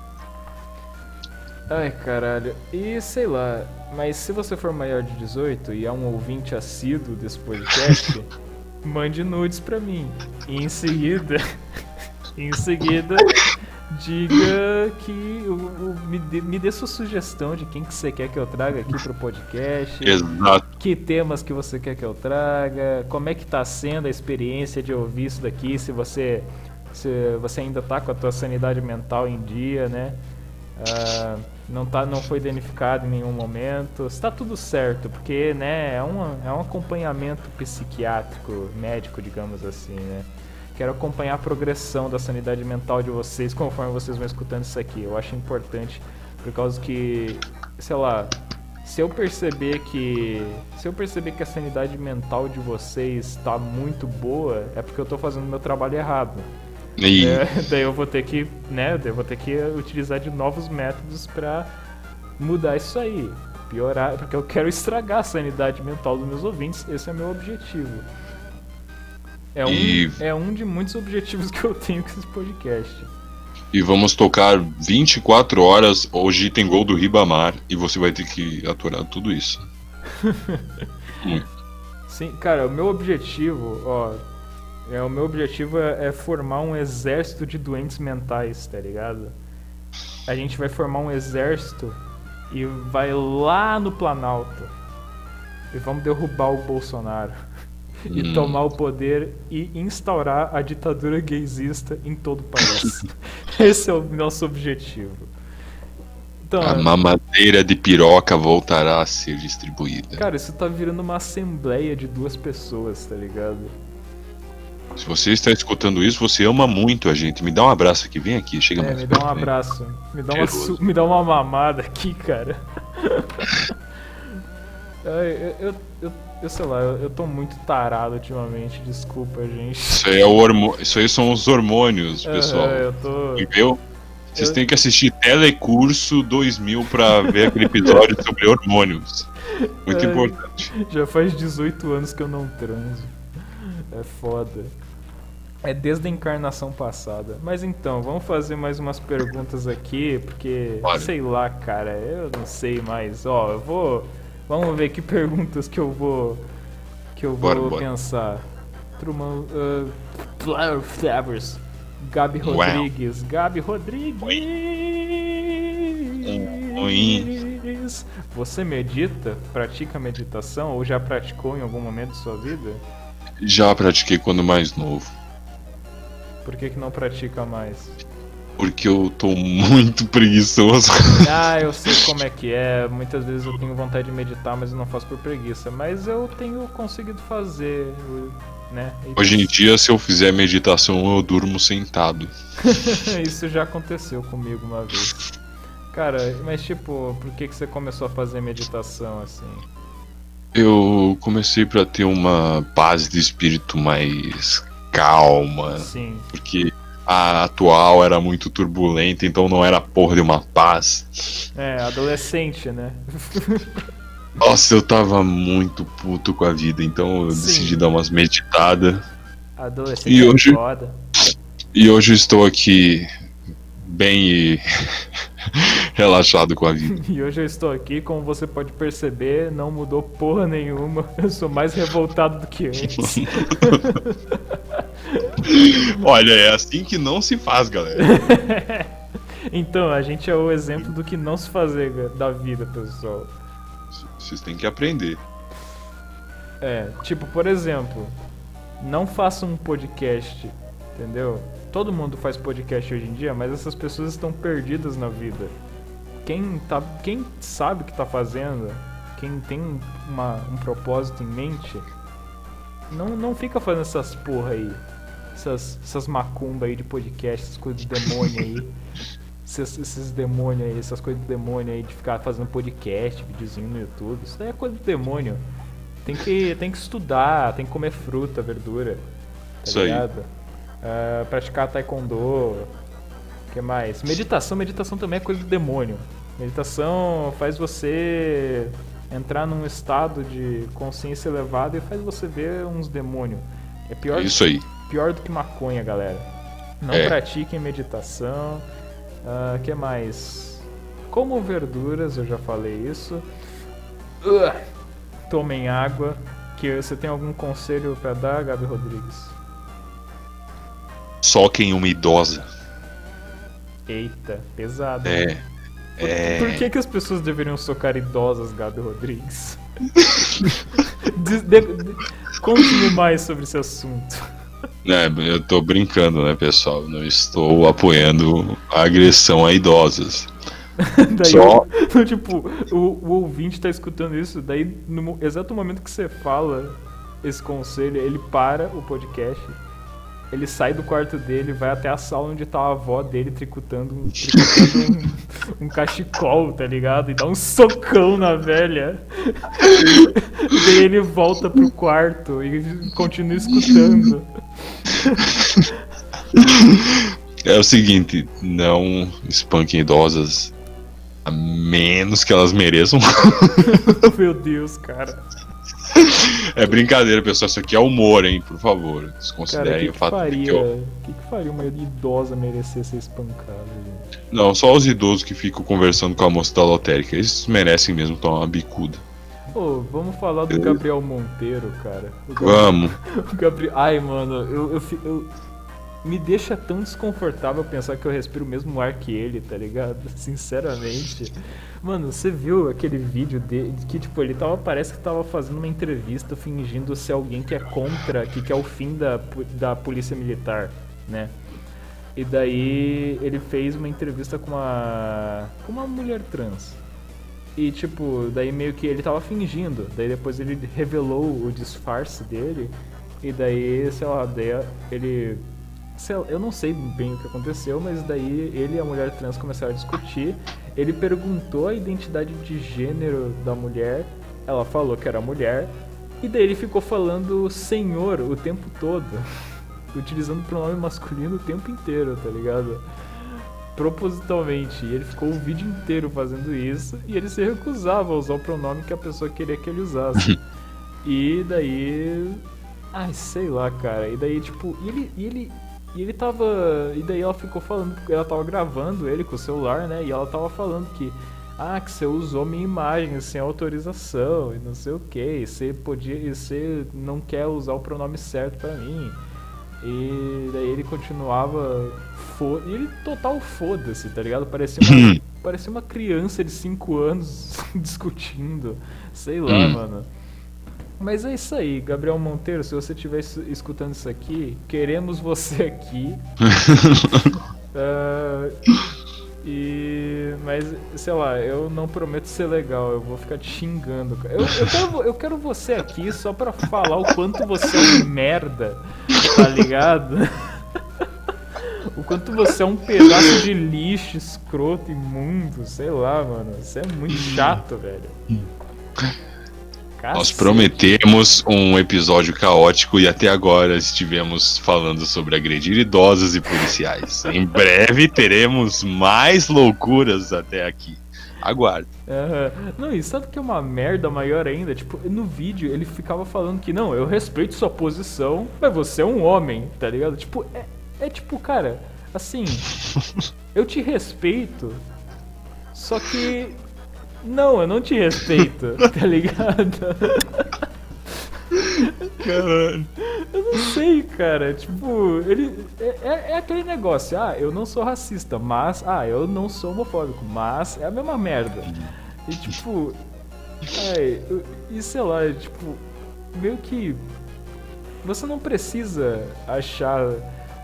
Ai, caralho. E sei lá, mas se você for maior de 18 e é um ouvinte assíduo desse podcast, mande nudes pra mim. E em seguida, em seguida, diga que o- o- me, dê, me dê sua sugestão de quem que você quer que eu traga aqui pro podcast. Exato. Que temas que você quer que eu traga? Como é que tá sendo a experiência de ouvir isso daqui? Se você, se você ainda tá com a tua sanidade mental em dia, né? Ah, não, tá, não foi danificado em nenhum momento. Está tudo certo, porque né, é, um, é um acompanhamento psiquiátrico, médico, digamos assim, né? Quero acompanhar a progressão da sanidade mental de vocês conforme vocês vão escutando isso aqui. Eu acho importante, por causa que, sei lá, se eu perceber que se eu perceber que a sanidade mental de vocês está muito boa, é porque eu tô fazendo meu trabalho errado. E É, daí eu vou ter que, né, daí eu vou ter que utilizar de novos métodos pra mudar isso aí, piorar, porque eu quero estragar a sanidade mental dos meus ouvintes, esse é meu objetivo. É um, E- é um de muitos objetivos que eu tenho com esse podcast. E vamos tocar 24 horas. Hoje tem gol do Ribamar e você vai ter que aturar tudo isso. Sim, cara, o meu objetivo, ó, é, o meu objetivo é, é formar um exército de doentes mentais, tá ligado? A gente vai formar um exército e vai lá no Planalto e vamos derrubar o Bolsonaro e Hum. tomar o poder e instaurar a ditadura gaysista em todo o país. Esse é o nosso objetivo. Então, A mamadeira de piroca voltará a ser distribuída. cara, isso tá virando uma assembleia de duas pessoas, tá ligado? Se você está escutando isso, você ama muito a gente. Me dá um abraço aqui, vem aqui, chega É, mais me dá um perto, vem. abraço. Me dá, uma, Cheiroso. me dá uma mamada aqui, cara. Eu, eu, eu, sei lá, eu, eu tô muito tarado ultimamente, desculpa, gente. Isso aí, é o hormo... Isso aí são os hormônios, pessoal. Aham, eu tô. Entendeu? Vocês Eu- têm que assistir Telecurso 2000 pra ver aquele episódio sobre hormônios. Muito Ai. importante. Já faz 18 anos que eu não transo. É foda. É desde a encarnação passada. Mas então, vamos fazer mais umas perguntas aqui, porque Bora. sei lá, cara, eu não sei mais. Ó, eu vou. Vamos ver que perguntas que eu vou. Que eu vou Bora, pensar. Truman. Uh, Flower Flowers. Gabi Uau. Rodrigues. Gabi Rodrigues. Oi. Você medita? Pratica meditação ou já praticou em algum momento de sua vida? Já pratiquei quando mais novo. Por que, que não pratica mais? Porque eu tô muito preguiçoso. Ah, eu sei como é que é. Muitas vezes eu tenho vontade de meditar, mas eu não faço por preguiça. Mas eu tenho conseguido fazer, né? E Hoje em dia, se eu fizer meditação, eu durmo sentado. Isso já aconteceu comigo uma vez. Cara, mas tipo, por que, que você começou a fazer meditação assim? Eu comecei pra ter uma paz de espírito mais calma, Sim. porque a atual era muito turbulenta, então não era porra de uma paz. É, adolescente, né? Nossa, eu tava muito puto com a vida, então eu Sim. decidi dar umas meditadas. Adolescente E é hoje- foda. E hoje eu estou aqui bem relaxado com a vida. E hoje eu estou aqui, como você pode perceber, não mudou porra nenhuma. Eu sou mais revoltado do que antes. Olha, é assim que não se faz, galera. então, a gente é o exemplo do que não se fazer da vida, pessoal. Vocês têm que aprender. É, tipo, por exemplo, não faça um podcast, entendeu? Todo mundo faz podcast hoje em dia, mas essas pessoas estão perdidas na vida. Quem, tá, quem sabe o que tá fazendo, quem tem uma, um propósito em mente, não, não fica fazendo essas porra aí. Essas, essas macumba aí de podcast, essas coisas de demônio aí. Esses, esses demônios aí, essas coisas de demônio aí de ficar fazendo podcast, videozinho no YouTube. Isso daí é coisa do demônio. Tem que, tem que estudar, tem que comer fruta, verdura. Tá Isso aí. ligado? Ah, praticar taekwondo. O que mais? Meditação, meditação também é coisa do demônio. Meditação faz você entrar num estado de consciência elevada e faz você ver uns demônios. É pior, Isso aí. Pior do que maconha, galera. Não É. pratiquem meditação. O que mais? Como verduras, eu já falei isso. Ugh. Tomem água. Que você tem algum conselho pra dar, Gabi Rodrigues? Soquem uma idosa. Eita, pesado. É. hein? Por, É. por que, que as pessoas deveriam socar idosas, Gabi Rodrigues? De- de- de- Conte-me mais sobre esse assunto. É, eu tô brincando, né, pessoal? Não estou apoiando a agressão a idosas. Daí, Só- o- tipo, o, o ouvinte tá escutando isso, daí no exato momento que você fala esse conselho, ele para o podcast, ele sai do quarto dele, vai até a sala onde tá a avó dele tricotando, um- tricotando um, um cachecol, tá ligado? E dá um socão na velha. E daí ele volta pro quarto e continua escutando. É o seguinte, não espanquem idosas a menos que elas mereçam. Meu Deus, cara. É brincadeira, pessoal. Isso aqui é humor, hein? Por favor. Cara, o Desconsiderem que, o que fato de faria, que eu. que, que faria uma idosa merecer ser espancada, gente? Não, só os idosos que ficam conversando com a moça da lotérica. Esses merecem mesmo tomar uma bicuda. Ô, vamos falar do Gabriel Monteiro, cara. O Gabriel, Vamos. o Gabriel... Ai, mano, eu, eu, eu- Me deixa tão desconfortável pensar que eu respiro o mesmo ar que ele, tá ligado? Sinceramente. Mano, você viu aquele vídeo dele que, tipo, ele tava, parece que tava fazendo uma entrevista fingindo ser alguém que é contra, que quer o fim da, da polícia militar, né? E daí ele fez uma entrevista com uma, com uma mulher trans. E tipo, daí meio que ele tava fingindo. Daí depois ele revelou o disfarce dele. E daí, sei lá, daí ele. Sei eu não sei bem o que aconteceu, mas daí ele e a mulher trans começaram a discutir. Ele perguntou a identidade de gênero da mulher. ela falou que era mulher, e daí ele ficou falando senhor o tempo todo. Utilizando o pronome masculino o tempo inteiro, tá ligado? Propositalmente. E ele ficou o vídeo inteiro fazendo isso. E ele se recusava a usar o pronome que a pessoa queria que ele usasse. e daí. Ai, sei lá, cara. E daí, tipo. E ele, e ele e ele tava. E daí ela ficou falando, ela tava gravando ele com o celular, né? E ela tava falando que. Ah, que você usou minha imagem sem autorização e não sei o que. E você podia. E você não quer usar o pronome certo para mim. E daí ele continuava. Fo e ele total foda-se, tá ligado? Parecia uma, parecia uma criança de 5 anos discutindo. Sei lá, hum. mano. Mas é isso aí, Gabriel Monteiro, se você estiver escutando isso aqui, queremos você aqui. uh, e. Mas, sei lá, eu não prometo ser legal, eu vou ficar te xingando. Eu, eu, quero, eu quero você aqui só pra falar o quanto você é um merda, tá ligado? o quanto você é um pedaço de lixo, escroto, imundo, sei lá, mano. Você é muito chato, velho. Cacete. Nós prometemos um episódio caótico e até agora estivemos falando sobre agredir idosos e policiais. em breve teremos mais loucuras até aqui. Aguarde. Uhum. Não, e sabe que é uma merda maior ainda? Tipo, no vídeo ele ficava falando que não, eu respeito sua posição, mas você é um homem, tá ligado? Tipo, é, é tipo, cara, assim, eu te respeito, só que não, eu não te respeito, tá ligado? Caralho. Eu não sei, cara. Tipo, ele. É, é, é, aquele negócio. Ah, eu não sou racista, mas. Ah, eu não sou homofóbico, mas é a mesma merda. E tipo. Ai, e sei lá, tipo. Meio que. Você não precisa achar.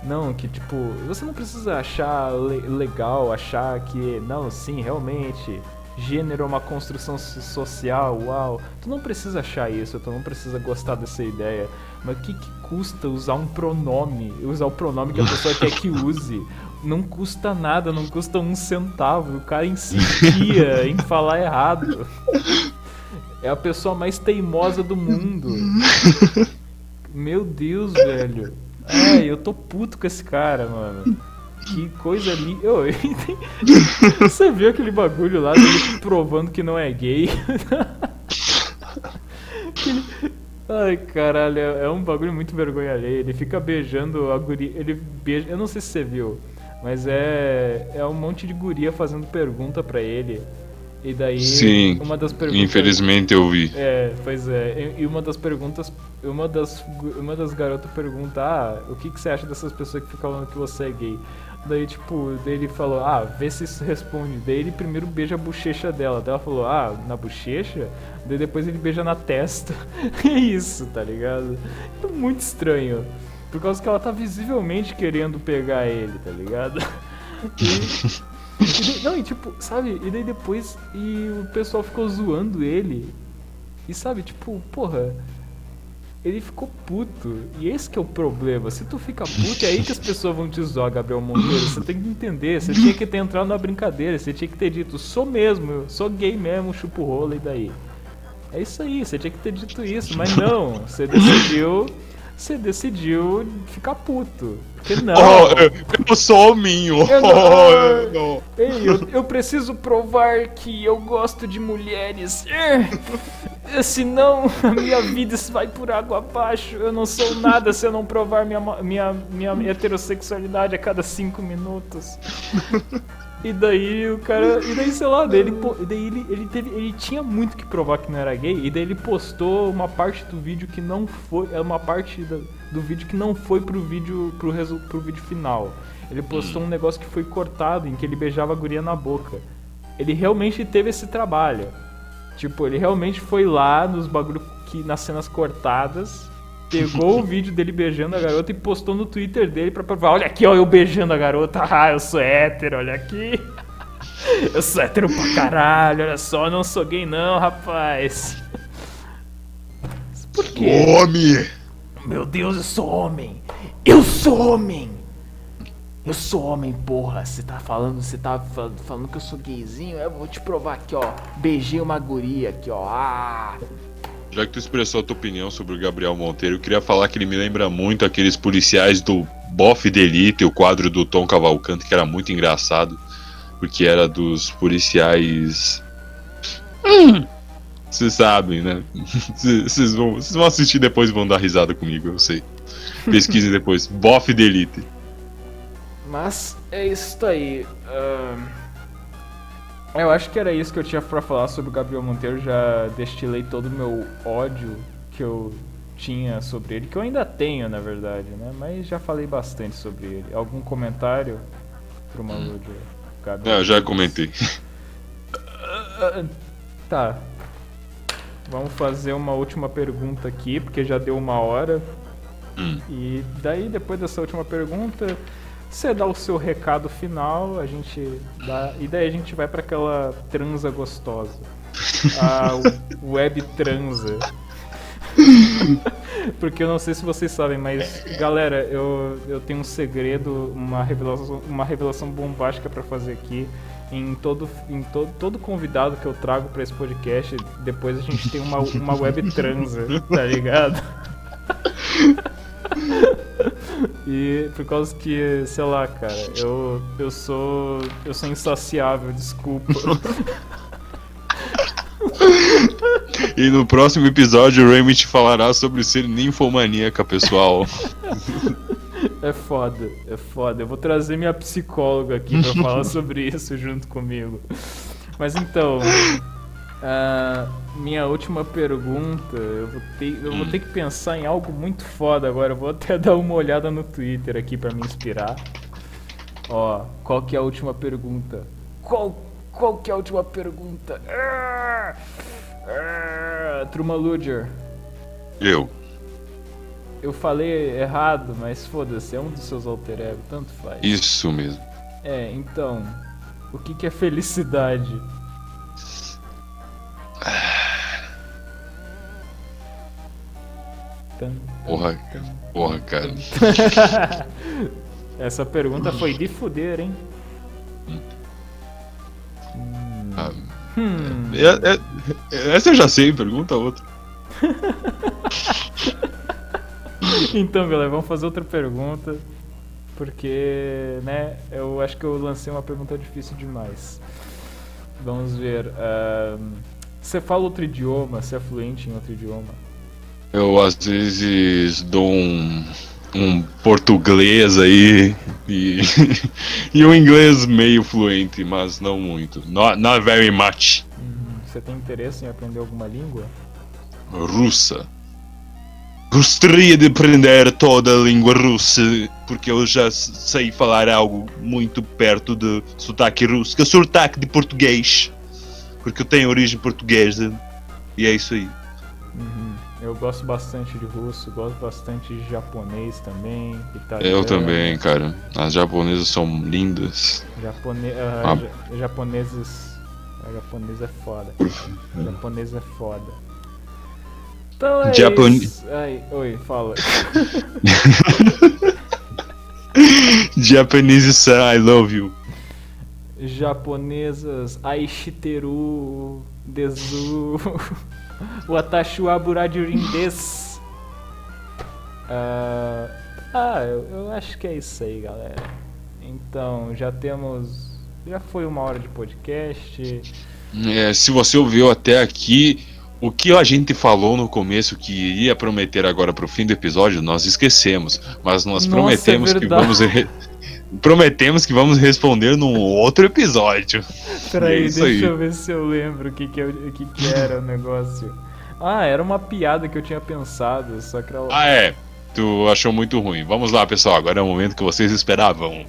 Não, que tipo. Você não precisa achar le legal, achar que. Não, sim, realmente gênero é uma construção social, uau. Tu não precisa achar isso, tu não precisa gostar dessa ideia. Mas o que, que custa usar um pronome? Usar o pronome que a pessoa quer que use? Não custa nada, não custa um centavo. O cara insistia em falar errado. É a pessoa mais teimosa do mundo. Meu Deus, velho. Ai, eu tô puto com esse cara, mano. Que coisa ali. Oh, Você viu aquele bagulho lá dele provando que não é gay? Ai, caralho, é um bagulho muito vergonha alheia. Ele fica beijando a guria. Ele beija. Eu não sei se você viu, mas é. É um monte de guria fazendo pergunta pra ele. E daí, Sim, uma das perguntas. Infelizmente eu vi. É, pois é. E uma das perguntas. Uma das, uma das garotas pergunta: Ah, o que, que você acha dessas pessoas que ficam falando que você é gay? Daí, tipo, ele falou, ah, vê se isso responde. Daí ele primeiro beija a bochecha dela. Daí ela falou, ah, na bochecha? Daí depois ele beija na testa. é isso, tá ligado? É muito estranho. Por causa que ela tá visivelmente querendo pegar ele, tá ligado? E, e daí, não, e tipo, sabe? E daí depois e o pessoal ficou zoando ele. E sabe, tipo, porra, ele ficou puto. E esse que é o problema. Se tu fica puto, é aí que as pessoas vão te zoar, Gabriel Monteiro. Você tem que entender. Você tinha que ter entrado na brincadeira. Você tinha que ter dito, sou mesmo, sou gay mesmo, chupo rola e daí. É isso aí, você tinha que ter dito isso, mas não. Você decidiu. Você decidiu ficar puto. Porque não. Oh, eu, eu sou hominho. Eu, não, oh, não. Ei, eu, eu preciso provar que eu gosto de mulheres. Senão a minha vida vai por água abaixo. Eu não sou nada se eu não provar minha, minha, minha heterossexualidade a cada cinco minutos. E daí o cara. E daí, sei lá, daí ele, daí ele, ele, teve, ele tinha muito que provar que não era gay. E daí ele postou uma parte do vídeo que não foi. É uma parte do, do vídeo que não foi pro vídeo. Pro, resu, pro vídeo final. Ele postou um negócio que foi cortado, em que ele beijava a guria na boca. Ele realmente teve esse trabalho. Tipo, ele realmente foi lá nos bagulho que nas cenas cortadas, pegou o vídeo dele beijando a garota e postou no Twitter dele pra provar, olha aqui, ó, eu beijando a garota, ah, eu sou hétero, olha aqui. Eu sou hétero pra caralho, olha só, eu não sou gay não, rapaz. Por quê? Homem! Meu Deus, eu sou homem! Eu sou homem! Eu sou homem, porra. Você tá falando, você tá falando, falando que eu sou gayzinho? Eu vou te provar aqui, ó. Beijei uma guria aqui, ó. Ah! Já que tu expressou a tua opinião sobre o Gabriel Monteiro, eu queria falar que ele me lembra muito aqueles policiais do Boff de Elite, o quadro do Tom Cavalcante, que era muito engraçado, porque era dos policiais. Vocês sabem, né? Vocês vão, vocês vão assistir depois e vão dar risada comigo, eu sei. Pesquisem depois. Boff de Elite. Mas é isso aí. Ahn, eu acho que era isso que eu tinha pra falar sobre o Gabriel Monteiro. Já destilei todo o meu ódio que eu tinha sobre ele, que eu ainda tenho, na verdade, né? Mas já falei bastante sobre ele. Algum comentário pro Maludio? Gabriel? Ah, eu já comentei. Tá. Vamos fazer uma última pergunta aqui, porque já deu uma hora. Hum. E daí, depois dessa última pergunta, você dá o seu recado final, a gente dá. E daí a gente vai pra aquela transa gostosa. A web transa. Porque eu não sei se vocês sabem, mas galera, eu, eu tenho um segredo, uma revelação, uma revelação bombástica pra fazer aqui. Em todo, em todo, todo convidado que eu trago pra esse podcast, depois a gente tem uma, uma web transa, tá ligado? E por causa que, sei lá, cara, eu, eu sou. Eu sou insaciável, desculpa. E no próximo episódio, o te falará sobre ser ninfomaníaca, pessoal. É foda, é foda. Eu vou trazer minha psicóloga aqui pra falar sobre isso junto comigo. Mas então. Ah, minha última pergunta, eu vou, ter, eu vou ter que pensar em algo muito foda agora. Eu vou até dar uma olhada no Twitter aqui pra me inspirar. Ó, qual que é a última pergunta? Qual, qual que é a última pergunta? Ah, ah, Truma Luger. Eu. Eu falei errado, mas foda-se, é um dos seus alter ego, tanto faz. Isso mesmo. É, então, o que, que é felicidade? Porra, porra, cara. Essa pergunta foi de fuder, hein? Ah, Hum, é- é- essa eu já sei, pergunta outra. então, galera, vamos fazer outra pergunta. Porque, né, eu acho que eu lancei uma pergunta difícil demais. Vamos ver. Você fala outro idioma? Você é fluente em outro idioma? Eu às vezes dou um, um português aí e, e um inglês meio fluente, mas não muito. Not, not very much. Uhum. Você tem interesse em aprender alguma língua? Russa. Gostaria de aprender toda a língua russa, porque eu já sei falar algo muito perto de sotaque russo, que é sotaque de português. Porque eu tenho origem portuguesa. E é isso aí. Uhum. Eu gosto bastante de russo, gosto bastante de japonês também, italiano. Eu também, cara. As japonesas são lindas. Japone... ah, Ah. ja- japoneses. A japonês é foda. japonês é foda. Então é Japon- isso. Ai, oi, fala. Japanese-san, I love you. Japonesas, Aishiteru, Dezu, Watashi wa desu. Ah, eu, eu acho que é isso aí, galera. Então, já temos. Já foi uma hora de podcast. É, se você ouviu até aqui, o que a gente falou no começo que iria prometer agora pro fim do episódio, nós esquecemos. Mas nós Nossa, prometemos é que vamos. Prometemos que vamos responder num outro episódio. Peraí, É deixa aí. eu ver se eu lembro o que, que, que, que era o negócio. Ah, era uma piada que eu tinha pensado, só que ela. Ah, é. Tu achou muito ruim. Vamos lá, pessoal. Agora é o momento que vocês esperavam.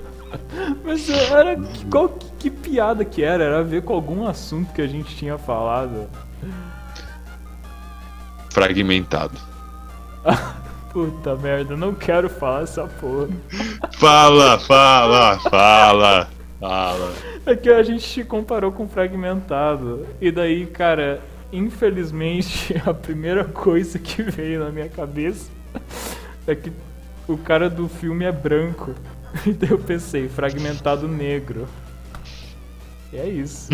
Mas era. Qual que, que piada que era? Era a ver com algum assunto que a gente tinha falado. Fragmentado. Puta merda, não quero falar essa porra. Fala, fala, fala, fala. É que a gente te comparou com fragmentado. E daí, cara, infelizmente, a primeira coisa que veio na minha cabeça é que o cara do filme é branco. E daí eu pensei, fragmentado negro. E é isso.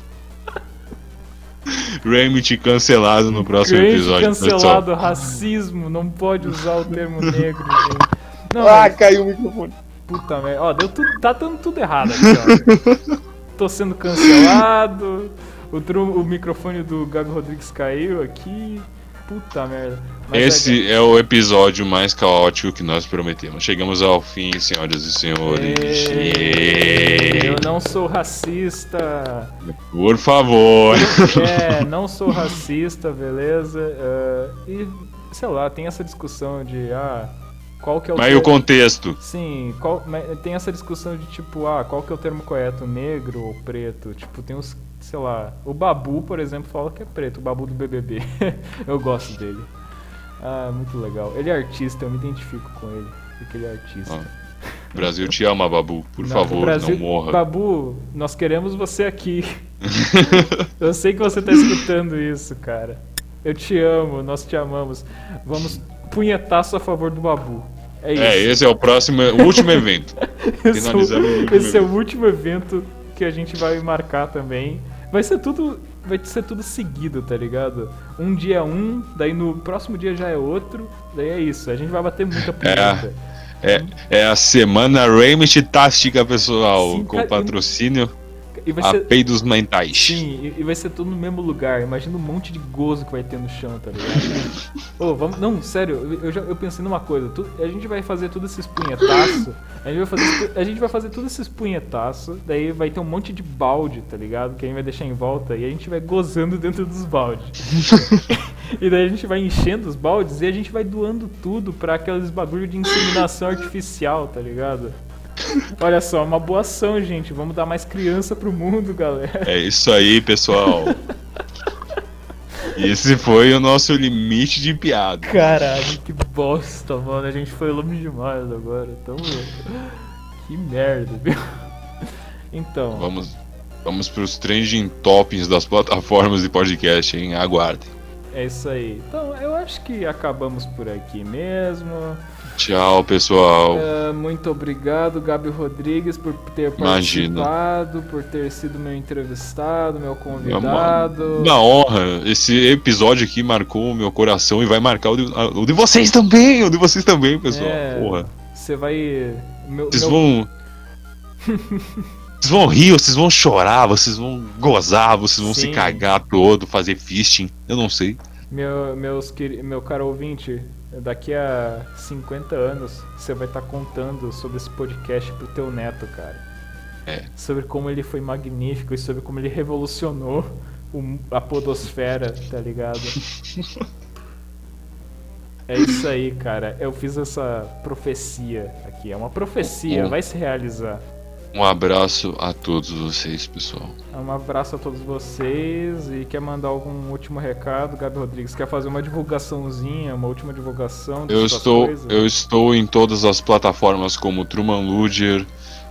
Remit cancelado no próximo Crente episódio. cancelado, racismo, não pode usar o termo negro, gente. Não, Ah, mas, caiu o microfone. puta merda. Ó, deu tudo, tá dando tudo errado aqui, ó. Tô sendo cancelado, o, tru- o microfone do Gago Rodrigues caiu aqui. Puta merda. Mas é- Esse é o episódio mais caótico que nós prometemos. Chegamos ao fim, senhoras e senhores. Eu não sou racista. Por favor. É, não sou racista, beleza? Ah, e, sei lá, tem essa discussão de, ah, qual que é o Mas e ter- o contexto? Sim, qual- tem essa discussão de tipo, ah, qual que é o termo correto, negro ou preto? Tipo, tem uns, sei lá, o Babu, por exemplo, fala que é preto, o Babu do BBB. eu gosto dele. Ah, muito legal. Ele é artista, eu me identifico com ele, porque ele é artista. Ah, Brasil te ama, Babu. Por Não, favor, Brasil- não morra. Babu, nós queremos você aqui. Eu sei que você tá escutando isso, cara. Eu te amo, nós te amamos. Vamos punhetaço a favor do Babu. É isso. É, esse é o próximo, o último evento. Esse é o- último Esse é o evento. último evento que a gente vai marcar também. Vai ser tudo. Vai ser tudo seguido, tá ligado? Um dia é um, daí no próximo dia já é outro, daí é isso. A gente vai bater muita punheta. É, é a semana Remit Tástica, pessoal, Sim, com patrocínio E vai a ser. peidos mentais. Sim, e- vai ser tudo no mesmo lugar. Imagina um monte de gozo que vai ter no chão, tá ligado? Ô, vamos. Não, sério, eu, já, eu pensei numa coisa. tu- a gente vai fazer tudo esses punhetaço. A gente vai fazer, a gente vai fazer tudo esses punhetaço. Daí vai ter um monte de balde, tá ligado? Que a gente vai deixar em volta. E a gente vai gozando dentro dos baldes. e daí a gente vai enchendo os baldes e a gente vai doando tudo pra aqueles bagulho de inseminação artificial, tá ligado? Olha só, uma boa ação, gente. Vamos dar mais criança pro mundo, galera. É isso aí, pessoal. Esse foi o nosso limite de piada. Caralho, que bosta, mano. A gente foi longe demais agora. Tamo... Que merda, viu? Então, Vamos, vamos pros trending toppings das plataformas de podcast, hein? Aguardem. é isso aí. Então, eu acho que acabamos por aqui mesmo. Tchau, pessoal. Ah, muito obrigado, Gabi Rodrigues, por ter Imagina. participado, por ter sido meu entrevistado, meu É uma, convidado. uma honra. Esse episódio aqui marcou o meu coração e vai marcar o de, o de vocês também. O de vocês também, pessoal. É, Porra. Você vai. Meu, Vocês meu- vão. Vocês vão rir, vocês vão chorar, vocês vão gozar, vocês vão se Sim. cagar todo, fazer fisting. Eu não sei. Meu, meus, meu caro ouvinte, daqui a 50 anos você vai estar contando sobre esse podcast pro teu neto, cara. É. Sobre como ele foi magnífico e sobre como ele revolucionou o- a podosfera, tá ligado? É isso aí, cara. Eu fiz essa profecia aqui. É uma profecia, vai se realizar. Um abraço a todos vocês, pessoal. Um abraço a todos vocês e quer mandar algum último recado, Gabi Rodrigues? Quer fazer uma divulgaçãozinha, uma última divulgação? Eu estou, coisas? eu estou em todas as plataformas como Truman Ludier,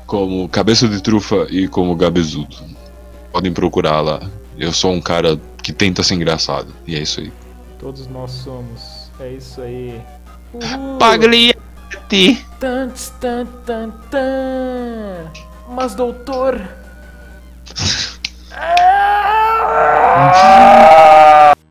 como Cabeça de Trufa e como Gabezudo. Podem procurar lá. Eu sou um cara que tenta ser engraçado. E é isso aí. Todos nós somos. É isso aí. Uhul. Pagliatti! Tan, tan, tan, tan. Mas, doutor. Ah!